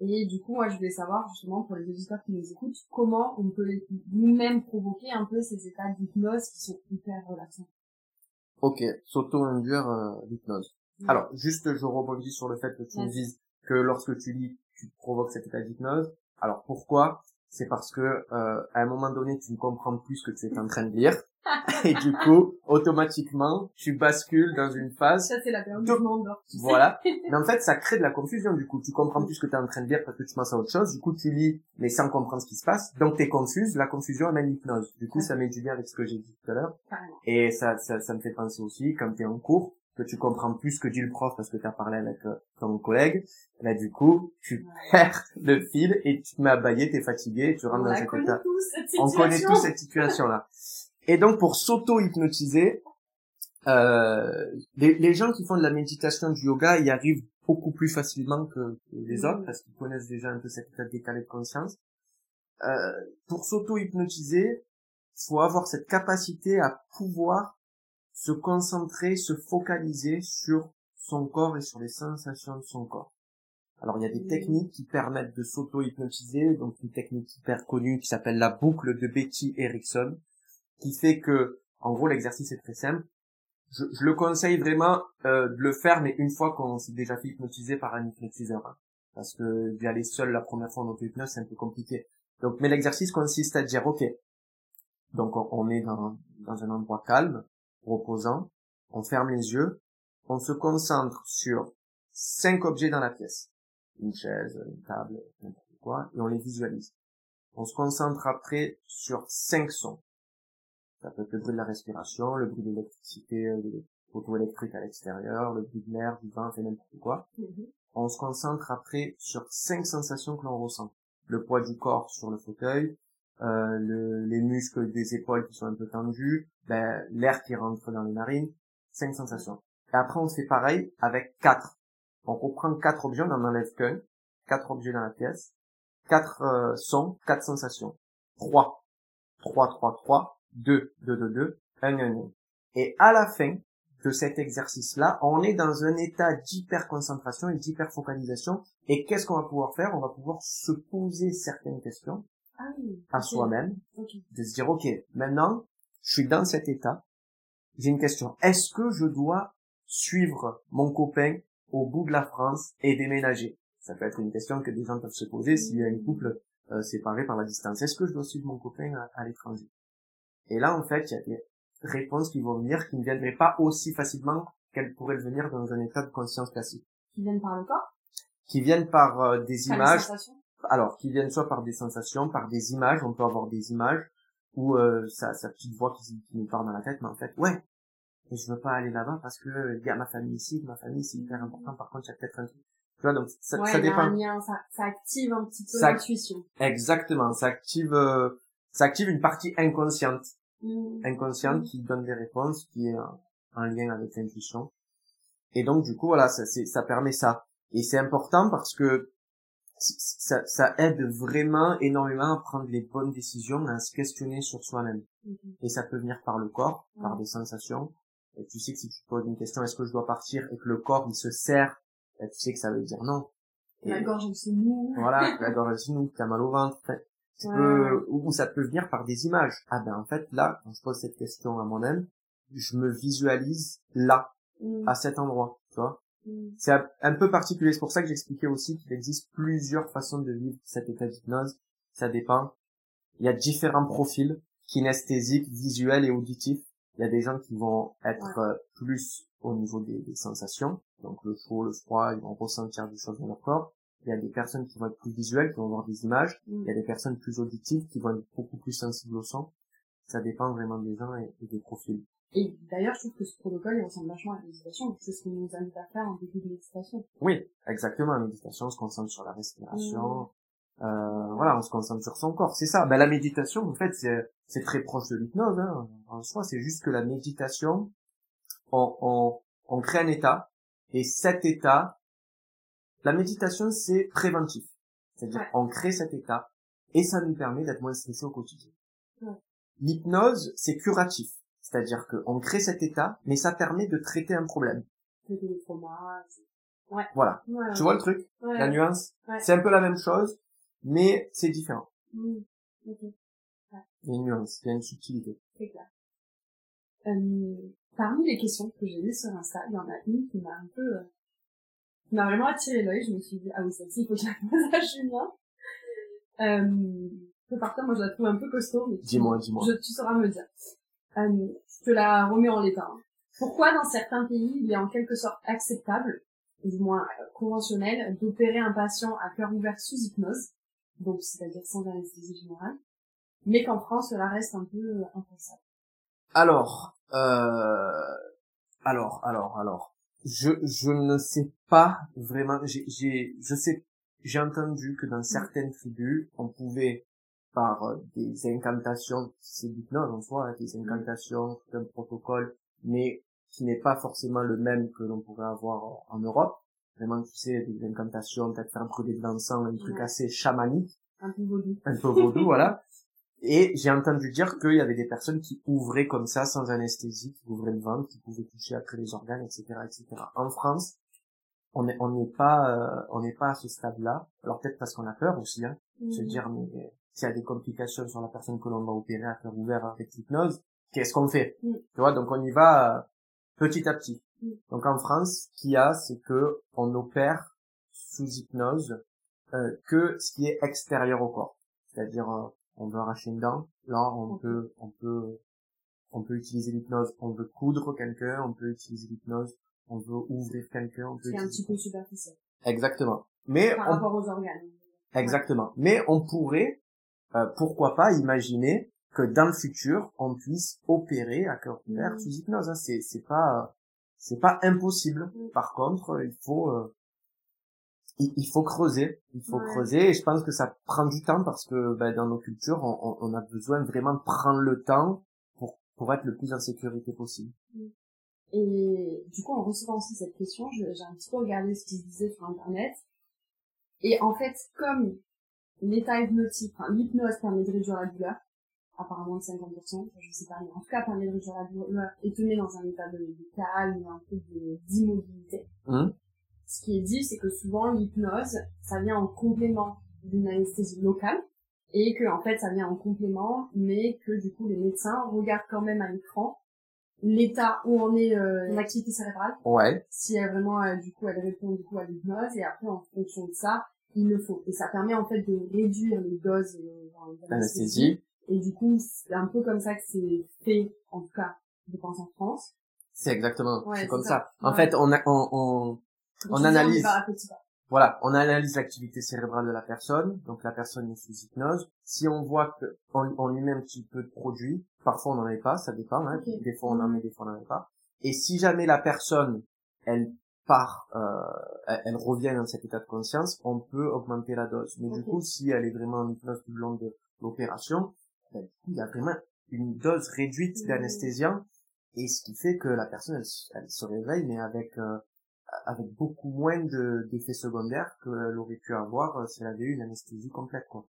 Et du coup, moi, je voulais savoir, justement, pour les auditeurs qui nous écoutent, comment on peut nous-mêmes provoquer un peu ces états d'hypnose qui sont hyper relaxants. Ok, s'auto-induire euh, l'hypnose. Alors, juste, je rebondis sur le fait que tu me dises que lorsque tu lis, tu provoques cet état d'hypnose. Alors, pourquoi? C'est parce que euh, à un moment donné, tu ne comprends plus ce que tu es en train de lire. Et du coup, automatiquement, tu bascules dans une phase Ça, c'est la période où Donc, je m'endors. tu. Voilà. (laughs) Mais en fait, ça crée de la confusion, du coup. Tu comprends plus ce que tu es en train de lire parce que tu penses à autre chose. Du coup, tu lis, mais sans comprendre ce qui se passe. Donc, tu es confuse. La confusion amène l'hypnose. Du coup, ça met du lien avec ce que j'ai dit tout à l'heure. Et ça, ça, ça me fait penser aussi, quand tu es en cours, que tu comprends plus ce que dit le prof parce que tu as parlé avec euh, ton collègue, là, du coup, tu perds le fil et tu te mets à bailler, t'es fatigué, et tu rentres On dans cet connaît état. tous, cette On connaît tous cette situation-là. (laughs) Et donc, pour s'auto-hypnotiser, euh, les, les gens qui font de la méditation, du yoga, y arrivent beaucoup plus facilement que, que les Mhm. autres parce qu'ils connaissent déjà un peu cet état décalé de conscience. Euh, pour s'auto-hypnotiser, faut avoir cette capacité à pouvoir se concentrer, se focaliser sur son corps et sur les sensations de son corps. Alors il y a des Mhm. techniques qui permettent de s'auto-hypnotiser, donc une technique hyper connue qui s'appelle la boucle de Betty Erickson, qui fait que, en gros l'exercice est très simple. Je, je le conseille vraiment euh, de le faire, mais une fois qu'on s'est déjà fait hypnotiser par un hypnotiseur. hein. parce que d'y aller seul la première fois en auto-hypnose, c'est un peu compliqué. Donc, mais l'exercice consiste à dire, ok, donc on, on est dans, dans un endroit calme, reposant, on ferme les yeux, on se concentre sur cinq objets dans la pièce. Une chaise, une table, n'importe quoi, et on les visualise. On se concentre après sur cinq sons. Ça peut être le bruit de la respiration, le bruit de l'électricité, euh, des poteaux électriques à l'extérieur, le bruit de l'air, du vent, fait n'importe quoi. Mhm. On se concentre après sur cinq sensations que l'on ressent. Le poids du corps sur le fauteuil, euh, le- les muscles des épaules qui sont un peu tendus, ben, l'air qui rentre dans les narines, cinq sensations. Et après, on fait pareil avec quatre. On reprend quatre objets, on n'en enlève qu'un, quatre objets dans la pièce, quatre euh, sons, quatre sensations. Trois, trois, trois, trois, deux, deux, deux, deux, un, un, un. Et à la fin de cet exercice-là, on est dans un état d'hyper-concentration et d'hyper-focalisation. Et qu'est-ce qu'on va pouvoir faire? On va pouvoir se poser certaines questions Ah oui. à soi-même, de se dire, OK, maintenant, je suis dans cet état, j'ai une question. Est-ce que je dois suivre mon copain au bout de la France et déménager? Ça peut être une question que des gens peuvent se poser s'il y a un couple euh, séparé par la distance. Est-ce que je dois suivre mon copain à, à l'étranger? Et là, en fait, il y a des réponses qui vont venir qui ne viendraient pas aussi facilement qu'elles pourraient le venir dans un état de conscience classique. Qui viennent par le corps? Qui viennent par euh, des Par images, alors qui viennent soit par des sensations, par des images, on peut avoir des images ou euh, sa, sa petite voix qui, qui nous parle dans la tête, mais en fait, ouais, mais je veux pas aller là-bas parce que euh, il y a ma famille ici, ma famille c'est hyper important, par contre il y a peut-être un truc. Tu vois, donc ça, ouais, ça dépend. un lien, ça, ça active un petit peu Ça- l'intuition. Exactement, ça active, euh, ça active une partie inconsciente, Mhm. inconsciente Mm. qui donne des réponses, qui est en, en lien avec l'intuition. Et donc du coup, voilà, ça, c'est- ça permet ça. Et c'est important parce que ça, ça aide vraiment énormément à prendre les bonnes décisions, à se questionner sur soi-même. Mhm. Et ça peut venir par le corps, par des sensations. Et tu sais que si tu te poses une question, est-ce que je dois partir, et que le corps, il se serre, ben, tu sais que ça veut dire non. Et (laughs) La gorge, elle se noue. voilà, la gorge est nous, t'as mal au ventre. Tu peux, ou ou ça peut venir par des images. Ah ben, en fait, là, quand je pose cette question à moi-même, je me visualise là, Mhm. à cet endroit, tu vois. Mhm. C'est un, un peu particulier. C'est pour ça que j'expliquais aussi qu'il existe plusieurs façons de vivre cet état d'hypnose. Ça dépend. Il y a différents profils, kinesthésiques, visuels et auditifs. Il y a des gens qui vont être euh, plus au niveau des, des sensations. Donc le chaud, le froid, ils vont ressentir des choses dans leur corps. Il y a des personnes qui vont être plus visuelles, qui vont voir des images. Mhm. Il y a des personnes plus auditives qui vont être beaucoup plus sensibles au son. Ça dépend vraiment des gens et, et des profils. Et d'ailleurs, je trouve que ce protocole, il ressemble vachement à la méditation. C'est ce qu'on nous invite à faire en début de méditation. Oui, exactement. La méditation, on se concentre sur la respiration. Mmh. Euh, voilà, on se concentre sur son corps. C'est ça. Ben, la méditation, en fait, c'est, c'est très proche de l'hypnose. Hein. En soi, c'est juste que la méditation, on, on, on crée un état. Et cet état, la méditation, c'est préventif. C'est-à-dire, Ouais. on crée cet état. Et ça nous permet d'être moins stressé au quotidien. Ouais. L'hypnose, c'est curatif. C'est-à-dire qu'on crée cet état, mais ça permet de traiter un problème. Traiter les traumas. Ouais. Voilà. Ouais, Tu vois le truc? La nuance? C'est un peu la même chose, mais c'est différent. Mm. Ok, Il y a une nuance, il y a une subtilité. c'est clair. Euh, parmi les questions que j'ai lues sur Insta, il y en a une qui m'a un peu, euh, qui m'a vraiment attiré l'œil. Je me suis dit, ah oui, celle-ci, il faut que je la pose à Julien. Euh, peu par contre, moi, je la trouve un peu costaud, mais Dis-moi, dis-moi. je, tu sauras me dire. Euh, je te la remets en l'état. hein. Pourquoi dans certains pays, il est en quelque sorte acceptable, du moins euh, conventionnel, d'opérer un patient à cœur ouvert sous hypnose, donc c'est-à-dire sans anesthésie générale, mais qu'en France, cela reste un peu euh, impensable? Alors, euh, alors, alors, alors, je, je ne sais pas vraiment, j'ai, j'ai, je sais, j'ai entendu que dans certaines tribus, on pouvait, par euh, des incantations, c'est l'hypnose en soi, hein, des incantations, tout un protocole, mais qui n'est pas forcément le même que l'on pourrait avoir en Europe. Vraiment, tu sais, des incantations, peut-être faire brûler de l'encens, un truc Ouais. assez chamanique un peu vaudou. un peu vaudou, voilà. (laughs) Et j'ai entendu dire qu'il y avait des personnes qui ouvraient comme ça, sans anesthésie, qui ouvraient le ventre, qui pouvaient toucher après les organes, etc., etc. En France, on n'est on n'est pas, euh, on n'est pas à ce stade-là. Alors peut-être parce qu'on a peur aussi, hein, se Mm. dire mais euh, s'il y a des complications sur la personne que l'on va opérer à cœur ouvert avec l'hypnose, qu'est-ce qu'on fait? Mm. Tu vois, donc on y va euh, petit à petit. Mm. Donc en France, ce qu'il y a, c'est que on opère sous hypnose euh, que ce qui est extérieur au corps. C'est-à-dire, euh, on veut arracher une dent, là on peut, on peut, on peut utiliser l'hypnose. On veut coudre quelqu'un, on peut utiliser l'hypnose. On veut ouvrir quelqu'un, on peut C'est un petit peu superficiel. Exactement. Mais Par on rapport aux organes. Exactement. Mais on pourrait, euh, pourquoi pas, imaginer que dans le futur, on puisse opérer à cœur ouvert Mhm. sous hypnose. hein. C'est, c'est pas, c'est pas impossible. Mhm. Par contre, il faut, euh, il, faut creuser. Il faut Ouais. creuser. Et je pense que ça prend du temps parce que ben, dans nos cultures, on, on- a besoin vraiment de prendre le temps pour, pour être le plus en sécurité possible. Et du coup, en recevant aussi cette question, j'ai un petit peu regardé ce qui se disait sur Internet. Et en fait, comme l'état hypnotique, enfin l'hypnose permet de réduire la douleur, apparemment de 50%, je sais pas, mais en tout cas permet de réduire la douleur et te met dans un état de, de calme, un peu d'immobilité. Hum Ce qui est dit, c'est que souvent l'hypnose, ça vient en complément d'une anesthésie locale et que en fait ça vient en complément, mais que du coup les médecins regardent quand même à l'écran l'état où en est euh, l'activité cérébrale, Ouais. si elle vraiment euh, du coup elle répond du coup à l'hypnose et après en fonction de ça il le faut et ça permet en fait de réduire les doses euh, d'anesthésie Anesthésie. et du coup c'est un peu comme ça que c'est fait en tout cas je pense en France C'est exactement. Ouais, c'est c'est comme ça. ça. En Ouais. fait, on, a, on, on, On analyse. Voilà, on analyse l'activité cérébrale de la personne, donc la personne est sous hypnose. Si on voit que on, on lui met un petit peu de produit, parfois on n'en met pas, ça dépend, hein, des fois on en Mhm. met, des fois on n'en met pas. Et si jamais la personne, elle part, euh, elle, revient dans cet état de conscience, on peut augmenter la dose. Mais du coup, si elle est vraiment en hypnose tout le long de l'opération, ben, il y a vraiment une dose réduite Mhm. d'anesthésiant, et ce qui fait que la personne, elle, elle se réveille, mais avec euh, avec beaucoup moins de d'effets secondaires qu'elle aurait pu avoir euh, si elle avait eu une anesthésie complète quoi.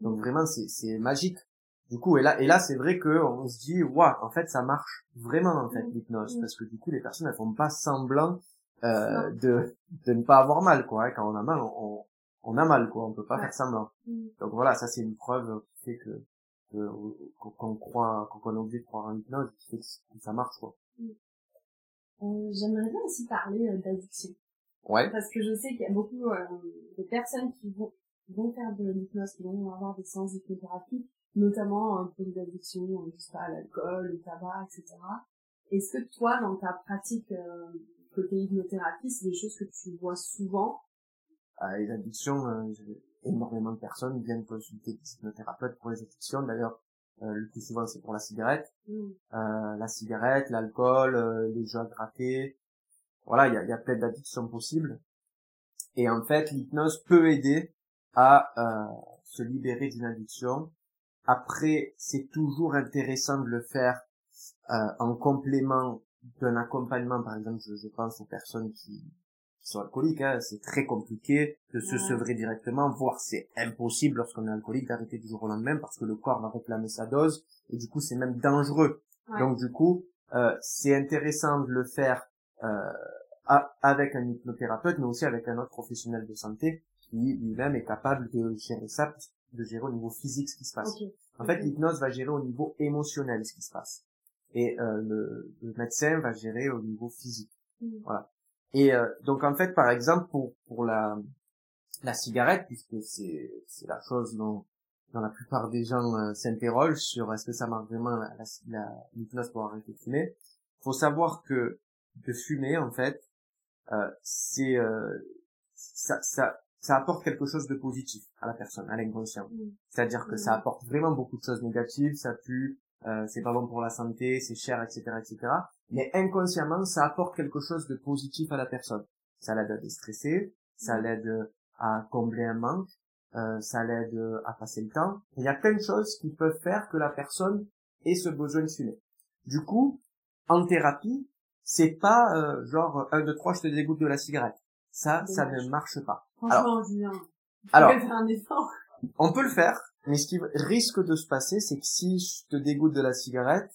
Donc vraiment c'est magique. Du coup et là et là c'est vrai que on se dit waouh en fait ça marche vraiment en fait Mhm. l'hypnose Mhm. parce que du coup les personnes elles font pas semblant euh, de de ne pas avoir mal quoi. hein. Quand on a mal on, on a mal quoi. On peut pas Ouais. faire semblant. Mm. Donc voilà ça c'est une preuve qui fait que que- qu'on croit qu'on est obligé de croire en l'hypnose qui fait que ça marche quoi. Euh, J'aimerais bien aussi parler euh, d'addiction. Ouais. Parce que je sais qu'il y a beaucoup euh, de personnes qui vont, vont faire de l'hypnose, qui vont avoir des séances d'hypnothérapie, notamment euh, pour des addictions, euh, je sais pas, à l'alcool, au tabac, etc. Est-ce que toi, dans ta pratique euh, côté hypnothérapie, c'est des choses que tu vois souvent? À les addictions, euh, énormément de personnes viennent consulter des hypnothérapeutes pour les addictions. D'ailleurs, euh, le plus souvent c'est pour la cigarette, Mm. euh, la cigarette, l'alcool, euh, les jeux à gratter. Voilà, il y a, il y a plein d'addictions possibles. Et en fait, l'hypnose peut aider à euh, se libérer d'une addiction. Après, c'est toujours intéressant de le faire euh, en complément d'un accompagnement. Par exemple, je, je pense aux personnes qui, qui sont alcooliques. Hein, c'est très compliqué de se Ouais. sevrer directement, voire c'est impossible lorsqu'on est alcoolique d'arrêter du jour au lendemain parce que le corps va réclamer sa dose et du coup c'est même dangereux Donc du coup, euh, c'est intéressant de le faire euh, avec un hypnothérapeute, mais aussi avec un autre professionnel de santé qui lui-même est capable de gérer ça, de gérer au niveau physique ce qui se passe. En fait, l'hypnose va gérer au niveau émotionnel ce qui se passe, et euh, le, le, médecin va gérer au niveau physique. Mm. Voilà. Et euh, donc en fait, par exemple, pour pour la la cigarette, puisque c'est c'est la chose dont dans la plupart des gens euh, s'interrogent sur est-ce que ça marche vraiment la, l'hypnose pour arrêter de fumer. Faut savoir que de fumer en fait, euh, c'est euh, ça, ça ça apporte quelque chose de positif à la personne, à l'inconscient. C'est-à-dire que ça apporte vraiment beaucoup de choses négatives, ça tue, euh, c'est pas bon pour la santé, c'est cher, etc., etc. Mais inconsciemment, ça apporte quelque chose de positif à la personne. Ça l'aide à déstresser, ça l'aide à combler un manque, euh, ça l'aide à passer le temps. Il y a plein de choses qui peuvent faire que la personne ait ce besoin de fumer. Du coup, en thérapie, c'est pas euh, genre un deux trois je te dégoûte de la cigarette. Ça, ça ne marche pas. alors, Julien, alors, faire un effort. on peut le faire, mais ce qui risque de se passer, c'est que si je te dégoûte de la cigarette,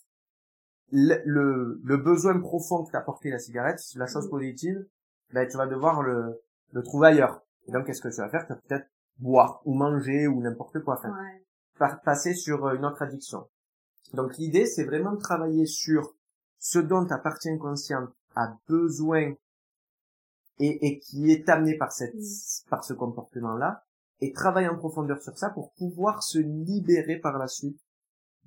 le, le, besoin profond que t'a apporté la cigarette, la chose positive, ben, tu vas devoir le, le trouver ailleurs. Et donc, qu'est-ce que tu vas faire? Tu vas peut-être boire ou manger ou n'importe quoi. faire. ouais. passer sur une autre addiction. Donc, l'idée, c'est vraiment de travailler sur ce dont ta partie inconsciente a besoin et, et qui est amené par cette, mm. par ce comportement-là, et travailler en profondeur sur ça pour pouvoir se libérer par la suite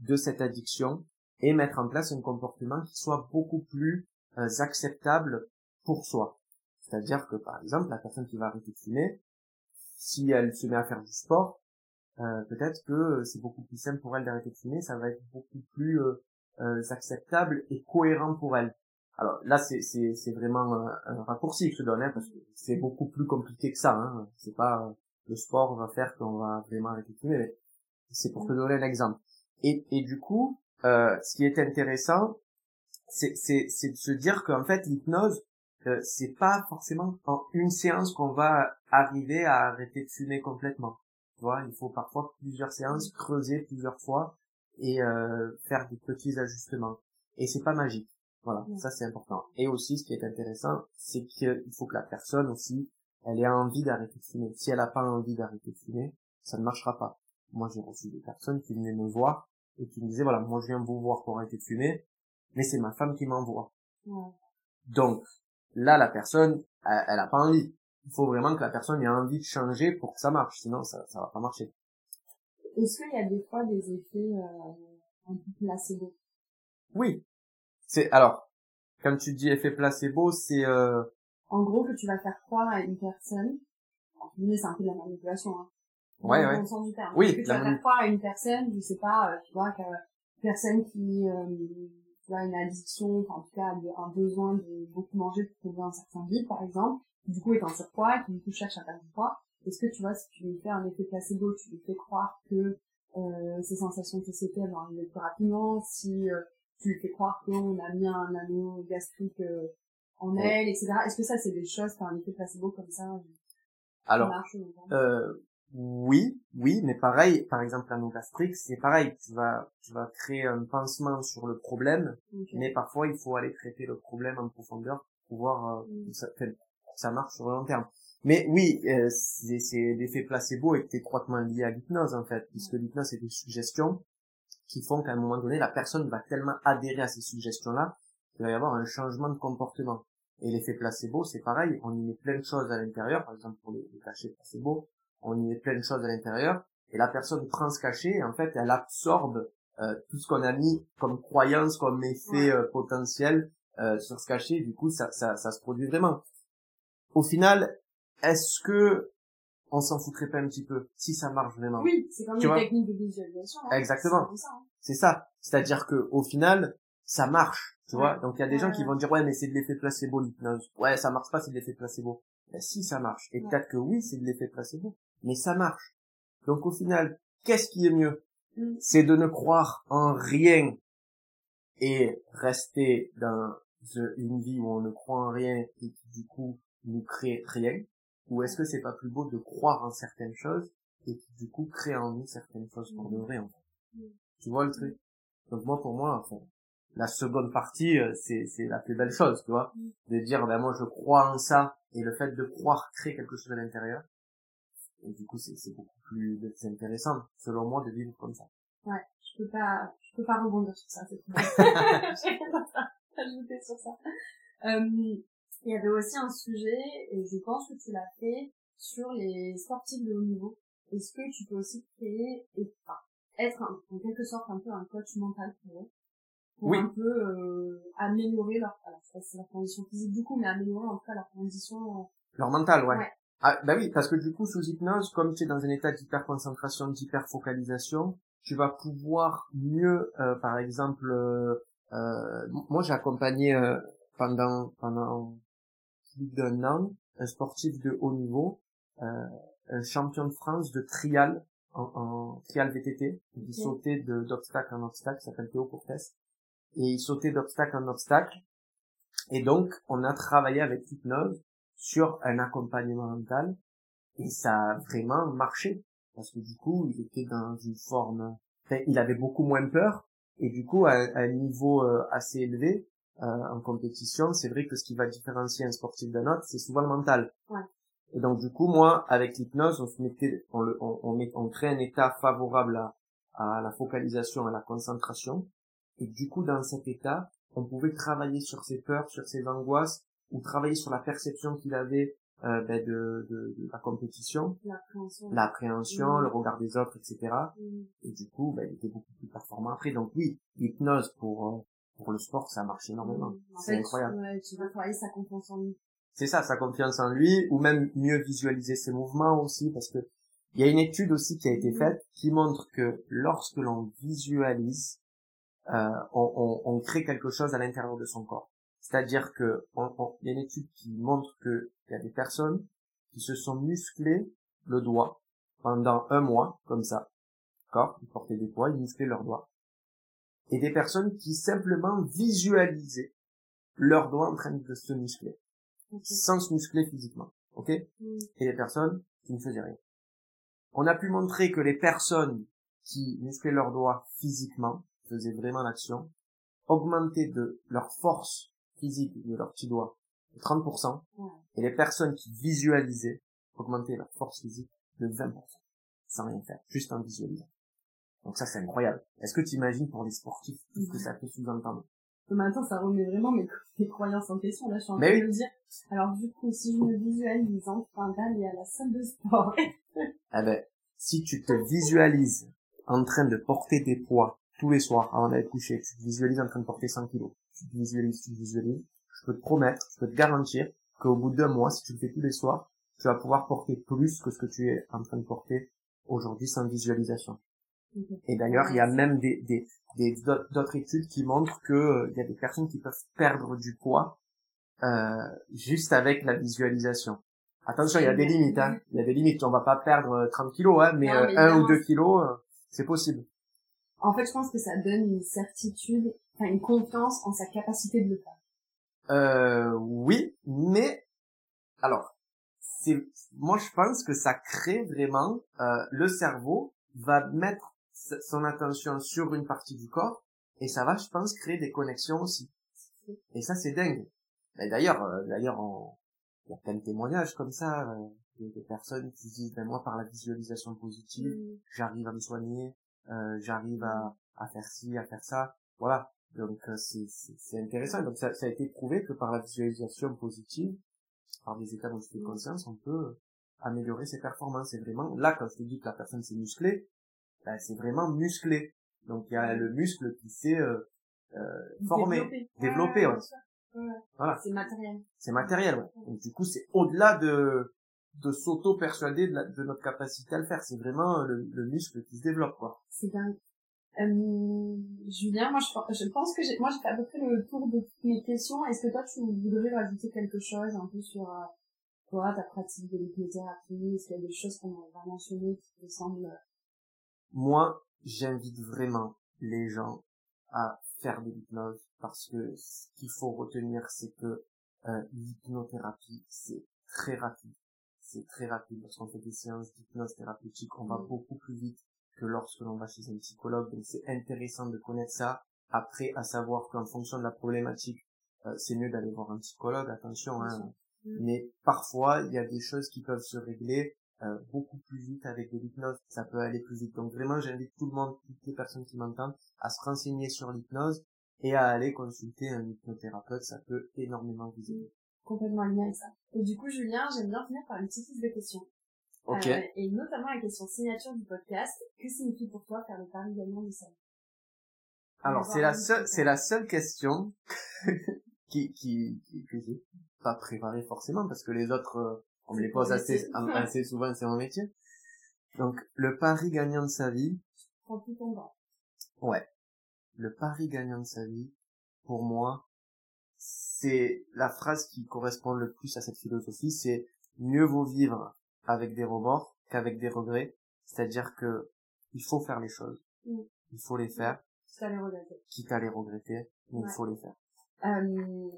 de cette addiction et mettre en place un comportement qui soit beaucoup plus euh, acceptable pour soi. C'est-à-dire que par exemple, la personne qui va arrêter de fumer, si elle se met à faire du sport, euh, peut-être que c'est beaucoup plus simple pour elle d'arrêter de fumer, ça va être beaucoup plus euh, euh, acceptable et cohérent pour elle. Alors là, c'est c'est vraiment un, raccourci que je donne, hein, parce que c'est beaucoup plus compliqué que ça. Hein. C'est pas le sport va faire qu'on va vraiment arrêter de fumer, mais c'est pour te donner un exemple. Et, et du coup, euh, ce qui est intéressant, c'est de se dire qu'en fait, l'hypnose, euh, c'est pas forcément en une séance qu'on va arriver à arrêter de fumer complètement. Tu vois, il faut parfois plusieurs séances, creuser plusieurs fois et euh, faire des petits ajustements. Et c'est pas magique. Voilà, ça c'est important. Et aussi, ce qui est intéressant, c'est qu'il faut que la personne aussi, elle ait envie d'arrêter de fumer. Si elle n'a pas envie d'arrêter de fumer, ça ne marchera pas. Moi, j'ai reçu des personnes qui venaient me voir et qui me disaient, voilà, moi je viens vous voir pour arrêter de fumer, mais c'est ma femme qui m'envoie. Donc, là, la personne, elle, n'a pas envie. Il faut vraiment que la personne ait envie de changer pour que ça marche, sinon ça, ça va pas marcher. Est-ce qu'il y a des fois des effets euh, un peu placebo? Oui. C'est alors quand tu dis effet placebo, c'est euh... en gros que tu vas faire croire à une personne. Mais c'est un peu de la manipulation. Hein. Ouais, ouais. du terme. Oui. Que tu vas faire croire à une personne, je sais pas, euh, tu vois, qu'une personne qui euh, tu vois, une addiction, enfin, en tout cas, un besoin de beaucoup manger pour trouver un certain vide, par exemple, du coup est en surpoids, qui du coup cherche à perdre du poids, est-ce que tu vois, si tu lui fais un effet placebo, tu lui fais croire que euh, ces sensations de TCP vont arriver plus rapidement, si euh, tu lui fais croire qu'on a mis un anneau gastrique euh, en elle, etc. Est-ce que ça, c'est des choses, par un effet placebo comme ça euh, Alors, euh, oui, oui, mais pareil, par exemple, l'anneau gastrique, c'est pareil, tu vas, tu vas créer un pansement sur le problème, mais parfois, il faut aller traiter le problème en profondeur pour pouvoir, mm. ça, ça marche sur le long terme. Mais oui, euh, c'est l'effet placebo est étroitement lié à l'hypnose en fait, puisque l'hypnose c'est des suggestions qui font qu'à un moment donné, la personne va tellement adhérer à ces suggestions-là qu'il va y avoir un changement de comportement. Et l'effet placebo, c'est pareil, on y met plein de choses à l'intérieur, par exemple pour les, cachets placebo, on y met plein de choses à l'intérieur, et la personne prend ce cachet, et en fait, elle absorbe euh, tout ce qu'on a mis comme croyance, comme effet euh, potentiel euh, sur ce cachet, du coup, ça, ça, ça se produit vraiment. Au final, est-ce que on s'en foutrait pas un petit peu si ça marche vraiment? Oui, c'est comme une technique de visualisation. Hein. Exactement. C'est ça. Hein. C'est-à-dire que au final, ça marche, tu vois? Donc il y a des gens qui vont dire ouais mais c'est de l'effet placebo l'hypnose. Ouais, ça marche pas, c'est de l'effet placebo. Ben, si ça marche. Et peut-être que oui, c'est de l'effet placebo, mais ça marche. Donc au final, qu'est-ce qui est mieux? Mm. C'est de ne croire en rien et rester dans une vie où on ne croit en rien et qui du coup nous crée rien ou est-ce que c'est pas plus beau de croire en certaines choses et qui du coup créer en nous certaines choses pour de vrai en fait? Tu vois le truc? Donc moi pour moi enfin la seconde partie, euh, c'est, c'est la plus belle chose, tu vois? De dire, ben moi je crois en ça, et le fait de croire crée quelque chose à l'intérieur. Et du coup, c'est, c'est beaucoup plus intéressant, selon moi, de vivre comme ça. Ouais, je peux pas, je peux pas rebondir sur ça, c'est tout. (laughs) (laughs) J'ai rien à ajouter sur ça. Euh, il y avait aussi un sujet, et je pense que tu l'as fait, sur les sportifs de haut niveau. Est-ce que tu peux aussi créer, et, enfin, être en quelque sorte un peu un coach mental pour eux? Pour un peu euh, améliorer leur, alors c'est leur condition physique du coup, mais améliorer en tout cas leur condition. Leur mental, ouais. Ah, bah oui, parce que du coup, sous hypnose, comme tu es dans un état d'hyperconcentration, d'hyperfocalisation, tu vas pouvoir mieux, euh, par exemple, euh, euh moi j'ai accompagné pendant pendant plus d'un an un sportif de haut niveau, un champion de France de trial en, en trial VTT, qui sautait d'obstacle en obstacle, qui s'appelle Théo Cortès et il sautait d'obstacle en obstacle. Et donc, on a travaillé avec l'hypnose sur un accompagnement mental et ça a vraiment marché parce que du coup, il était dans une forme, enfin, il avait beaucoup moins peur et du coup, à, un niveau euh, assez élevé euh, en compétition, c'est vrai que ce qui va différencier un sportif d'un autre, c'est souvent le mental. Ouais. Et donc du coup, moi, avec l'hypnose, on se mettait, on, le, on, on, met, on crée un état favorable à, à la focalisation, à la concentration, et du coup, dans cet état, on pouvait travailler sur ses peurs, sur ses angoisses, ou travailler sur la perception qu'il avait euh, ben de, de, de, la compétition, l'appréhension, mmh. le regard des autres, etc. Mmh. Et du coup, ben, il était beaucoup plus performant après. Donc oui, l'hypnose pour euh, pour le sport, ça marche énormément. Mmh. C'est incroyable. Ouais, tu vas travailler sa confiance en lui. C'est ça, sa confiance en lui, ou même mieux visualiser ses mouvements aussi, parce que il y a une étude aussi qui a été faite qui montre que lorsque l'on visualise, euh, on, on, crée quelque chose à l'intérieur de son corps. C'est-à-dire que il y a une étude qui montre que il y a des personnes qui se sont musclées le doigt pendant un mois, comme ça. D'accord? Ils portaient des poids, ils musclaient leurs doigts. Et des personnes qui simplement visualisaient leurs doigts en train de se muscler. Sans se muscler physiquement. Ok? Mm. Et des personnes qui ne faisaient rien. On a pu montrer que les personnes qui musclaient leurs doigts physiquement faisaient vraiment l'action, augmenter de leur force physique de leurs petits doigts de 30%, et les personnes qui visualisaient augmenter leur force physique de 20%, sans rien faire, juste en visualisant. Donc ça, c'est incroyable. Est-ce que tu imagines pour les sportifs tout ce que ça peut sous-entendre? Maintenant, ça remet vraiment mes, croyances en question. Là, je suis en train de me dire. Alors, du coup, si je me visualise en train d'aller à la salle de sport. (laughs) eh ben, si tu te visualises en train de porter des poids tous les soirs avant d'aller coucher, tu te visualises en train de porter 100 kilos, tu te visualises, tu visualises, je peux te promettre, je peux te garantir qu'au bout d'un mois, si tu le fais tous les soirs, tu vas pouvoir porter plus que ce que tu es en train de porter aujourd'hui sans visualisation. Et d'ailleurs, il y a même des, des, des d'autres études qui montrent que euh, il y a des personnes qui peuvent perdre du poids euh, juste avec la visualisation. Attention, il y a des limites, hein. Il y a des limites. On va pas perdre 30 euh, kilos, hein, mais, euh, un ou deux kilos, c'est possible. En fait, je pense que ça donne une certitude, une confiance en sa capacité de le faire. Euh, oui, mais alors, c'est moi je pense que ça crée vraiment euh, le cerveau va mettre son attention sur une partie du corps et ça va, je pense, créer des connexions aussi. Et ça, c'est dingue. D'ailleurs, euh, d'ailleurs, il y a plein de témoignages comme ça euh, de, personnes qui disent, ben moi, par la visualisation positive, mm. j'arrive à me soigner, euh, j'arrive à, à faire ci, à faire ça, voilà. Donc euh, c'est intéressant. Donc ça, ça a été prouvé que par la visualisation positive, par des états dont de conscience, on peut améliorer ses performances. Et vraiment, là, quand je te dis que la personne s'est musclée, ben, c'est vraiment musclé. Donc il y a le muscle qui s'est euh, euh, formé, développé. ouais. Voilà. C'est matériel. C'est matériel, ouais. Donc du coup, c'est au-delà de de s'auto-persuader de, notre capacité à le faire. C'est vraiment le, le, muscle qui se développe, quoi. C'est dingue. Euh, Julien, moi je, je pense que j'ai, moi j'ai fait à peu près le tour de toutes mes questions. Est-ce que toi tu voudrais rajouter quelque chose un peu sur euh, toi, ta pratique de l'hypnothérapie? Est-ce qu'il y a des choses qu'on va mentionner qui te semblent Moi, j'invite vraiment les gens à faire de l'hypnose parce que ce qu'il faut retenir, c'est que euh, l'hypnothérapie, c'est très rapide c'est très rapide. Lorsqu'on fait des séances d'hypnose thérapeutique, on va mm. beaucoup plus vite que lorsque l'on va chez un psychologue. Donc c'est intéressant de connaître ça Après, à savoir qu'en fonction de la problématique, euh, c'est mieux d'aller voir un psychologue, attention. Hein. Mm. Mais parfois, il y a des choses qui peuvent se régler euh, beaucoup plus vite avec de l'hypnose. Ça peut aller plus vite. Donc vraiment, j'invite tout le monde, toutes les personnes qui m'entendent, à se renseigner sur l'hypnose et à aller consulter un hypnothérapeute. Ça peut énormément vous aider. Complètement aligné avec ça. Et du coup, Julien, j'aime bien finir par une petite liste de questions. Ok. Euh, et notamment la question signature du podcast. Que signifie pour toi faire le pari gagnant de sa vie Alors c'est la seule, c'est la seule question (laughs) qui, qui, qui que j'ai pas préparée forcément parce que les autres, euh, on me les pose assez, (laughs) assez souvent, c'est mon métier. Donc le pari gagnant de sa vie, Prends tout ton temps. ouais, le pari gagnant de sa vie, pour moi, c'est la phrase qui correspond le plus à cette philosophie, c'est mieux vaut vivre avec des rebords qu'avec des regrets. C'est-à-dire que il faut faire les choses, Mm. il faut les faire, Tu vas les regretter. quitte à les regretter, mais il faut les faire. Euh,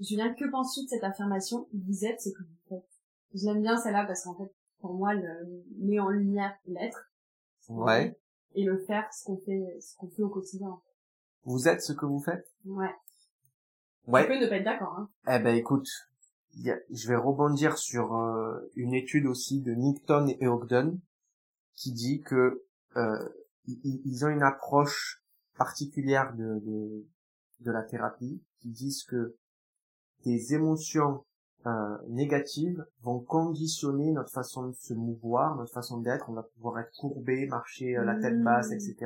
Julien, que penses-tu de cette affirmation Vous êtes ce que vous faites. Je l'aime bien celle-là parce qu'en fait, pour moi, le met en lumière l'être Ouais. et le faire, ce qu'on fait, ce qu'on fait au quotidien. Vous êtes ce que vous faites? Ouais. Ouais. Tu peux ne pas être d'accord, hein. Eh ben écoute, je vais rebondir sur euh, une étude aussi de Nickton et Ogden qui dit que euh, ils, ils ont une approche particulière de, de de la thérapie qui disent que des émotions euh, négatives vont conditionner notre façon de se mouvoir, notre façon d'être. On va pouvoir être courbé, marcher euh, la tête Mmh. basse, etc.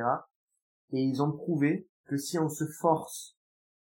Et ils ont prouvé que si on se force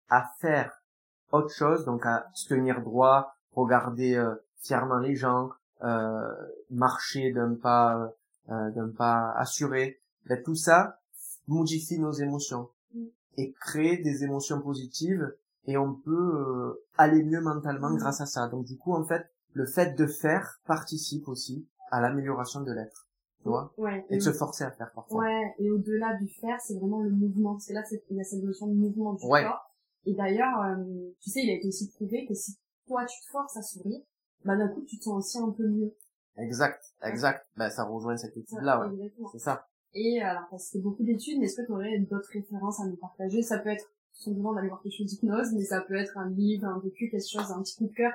à faire autre chose, donc à se tenir droit, regarder euh, fièrement les gens, euh, marcher d'un pas euh, d'un pas assuré, ben, tout ça modifie nos émotions Mm. et crée des émotions positives et on peut euh, aller mieux mentalement Mm. grâce à ça. Donc du coup en fait le fait de faire participe aussi à l'amélioration de l'être, tu vois, Ouais. et de se forcer à faire parfois. Ouais, et au-delà du faire, c'est vraiment le mouvement. Parce que là, c'est- il y a cette notion de mouvement du Ouais. corps. Et d'ailleurs, euh, tu sais, il a été aussi prouvé que si toi, tu te forces à sourire, bah d'un coup, tu te sens aussi un peu mieux. Exact, exact. Ben ça rejoint cette étude là, ouais. C'est ça. Et alors, parce que c'est beaucoup d'études, mais est-ce que tu aurais d'autres références à nous partager? Ça peut être tout simplement d'aller voir quelque chose d'hypnose, mais ça peut être un livre, un vécu, quelque chose, un petit coup de cœur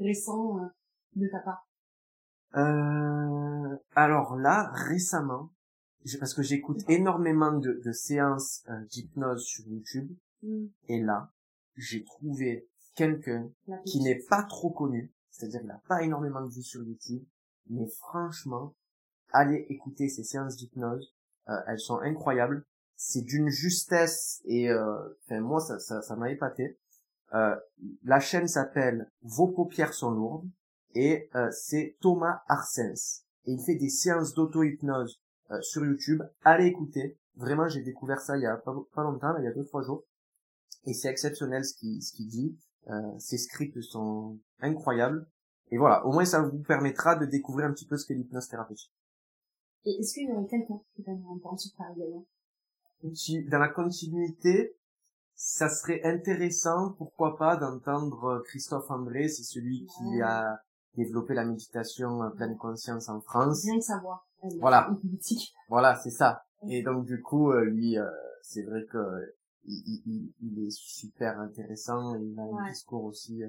récent euh, de ta part. Euh, alors là, récemment, parce que j'écoute énormément de, de séances euh, d'hypnose sur YouTube, Mm. et là, j'ai trouvé quelqu'un qui n'est pas trop connu, c'est-à-dire il n'a pas énormément de vues sur YouTube, mais franchement, allez écouter ces séances d'hypnose, euh, elles sont incroyables, c'est d'une justesse et euh, moi ça ça, ça m'a épaté. Euh, la chaîne s'appelle Vos paupières sont lourdes et euh, c'est Thomas Arsens et il fait des séances d'auto-hypnose euh, sur YouTube. Allez écouter, vraiment j'ai découvert ça il y a pas, pas longtemps, là, il y a deux trois jours et c'est exceptionnel ce qu'il ce qu'il dit. Euh, ses scripts sont incroyables. Et voilà, au moins ça vous permettra de découvrir un petit peu ce qu'est l'hypnose thérapeutique. Et est-ce qu'il y aurait quelqu'un qui Paris Gagnant Si- Dans la continuité, ça serait intéressant, pourquoi pas, d'entendre Christophe André, c'est celui qui a développé la méditation pleine conscience en France. Rien que savoir. Voilà. Voilà, c'est ça. Et donc du coup, euh, lui, euh, c'est vrai que il, il- est super intéressant et il a un discours aussi euh,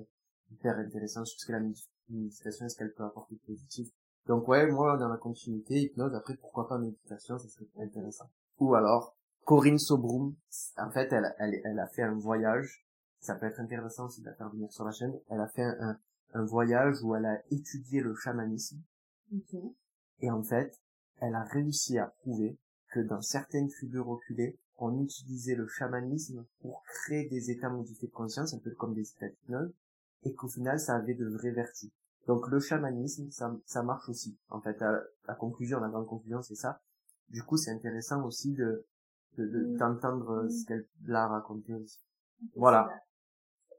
hyper intéressant sur ce que la médi- méditation, ce qu'elle peut apporter de positif. Donc ouais, moi dans la continuité, hypnose, après pourquoi pas méditation, ça serait intéressant. Ou alors Corinne Sobroum, en fait, elle, elle, elle a fait un voyage. Ça peut être intéressant aussi de la faire venir sur la chaîne. Elle a fait un, un, un voyage où elle a étudié le chamanisme. Ok. Et en fait, elle a réussi à prouver que dans certaines tribus reculées, on utilisait le chamanisme pour créer des états modifiés de conscience, un peu comme des états d'hypnose, et qu'au final, ça avait de vraies vertus. Donc le chamanisme, ça, ça marche aussi. En fait, la, la conclusion, la grande conclusion, c'est ça. Du coup, c'est intéressant aussi de de- de- d'entendre euh, ce qu'elle a raconté aussi. Voilà.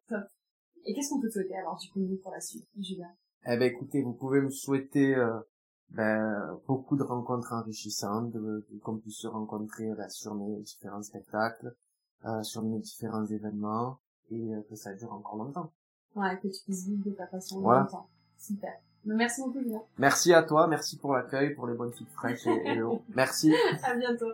Top. Et qu'est-ce qu'on peut te souhaiter alors du coup pour la suite, Julien? Eh ben écoutez, vous pouvez me souhaiter euh, ben, beaucoup de rencontres enrichissantes, de, de- qu'on puisse se rencontrer ben, sur mes différents spectacles, euh, sur mes différents événements, et euh, que ça dure encore longtemps. Ouais, que tu puisses vivre de ta façon Voilà. longtemps. Super. Mais Merci beaucoup, Julien. Merci à toi, merci pour l'accueil, pour les bonnes petites fraîches et, et l'eau. (laughs) Merci. À bientôt.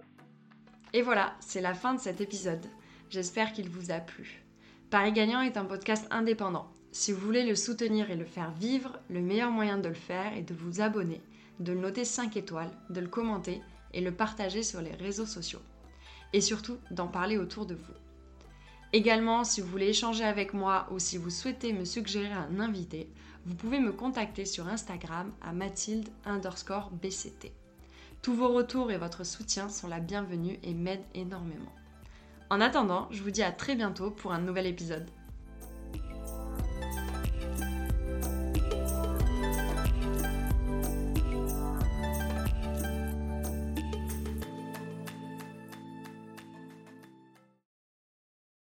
Et voilà, c'est la fin de cet épisode. j'espère qu'il vous a plu. Paris Gagnant est un podcast indépendant. Si vous voulez le soutenir et le faire vivre, le meilleur moyen de le faire est de vous abonner, de le noter 5 étoiles, de le commenter et le partager sur les réseaux sociaux. Et surtout, d'en parler autour de vous. Également, si vous voulez échanger avec moi ou si vous souhaitez me suggérer un invité, vous pouvez me contacter sur Instagram à mathilde underscore bct. Tous vos retours et votre soutien sont la bienvenue et m'aident énormément. En attendant, je vous dis à très bientôt pour un nouvel épisode.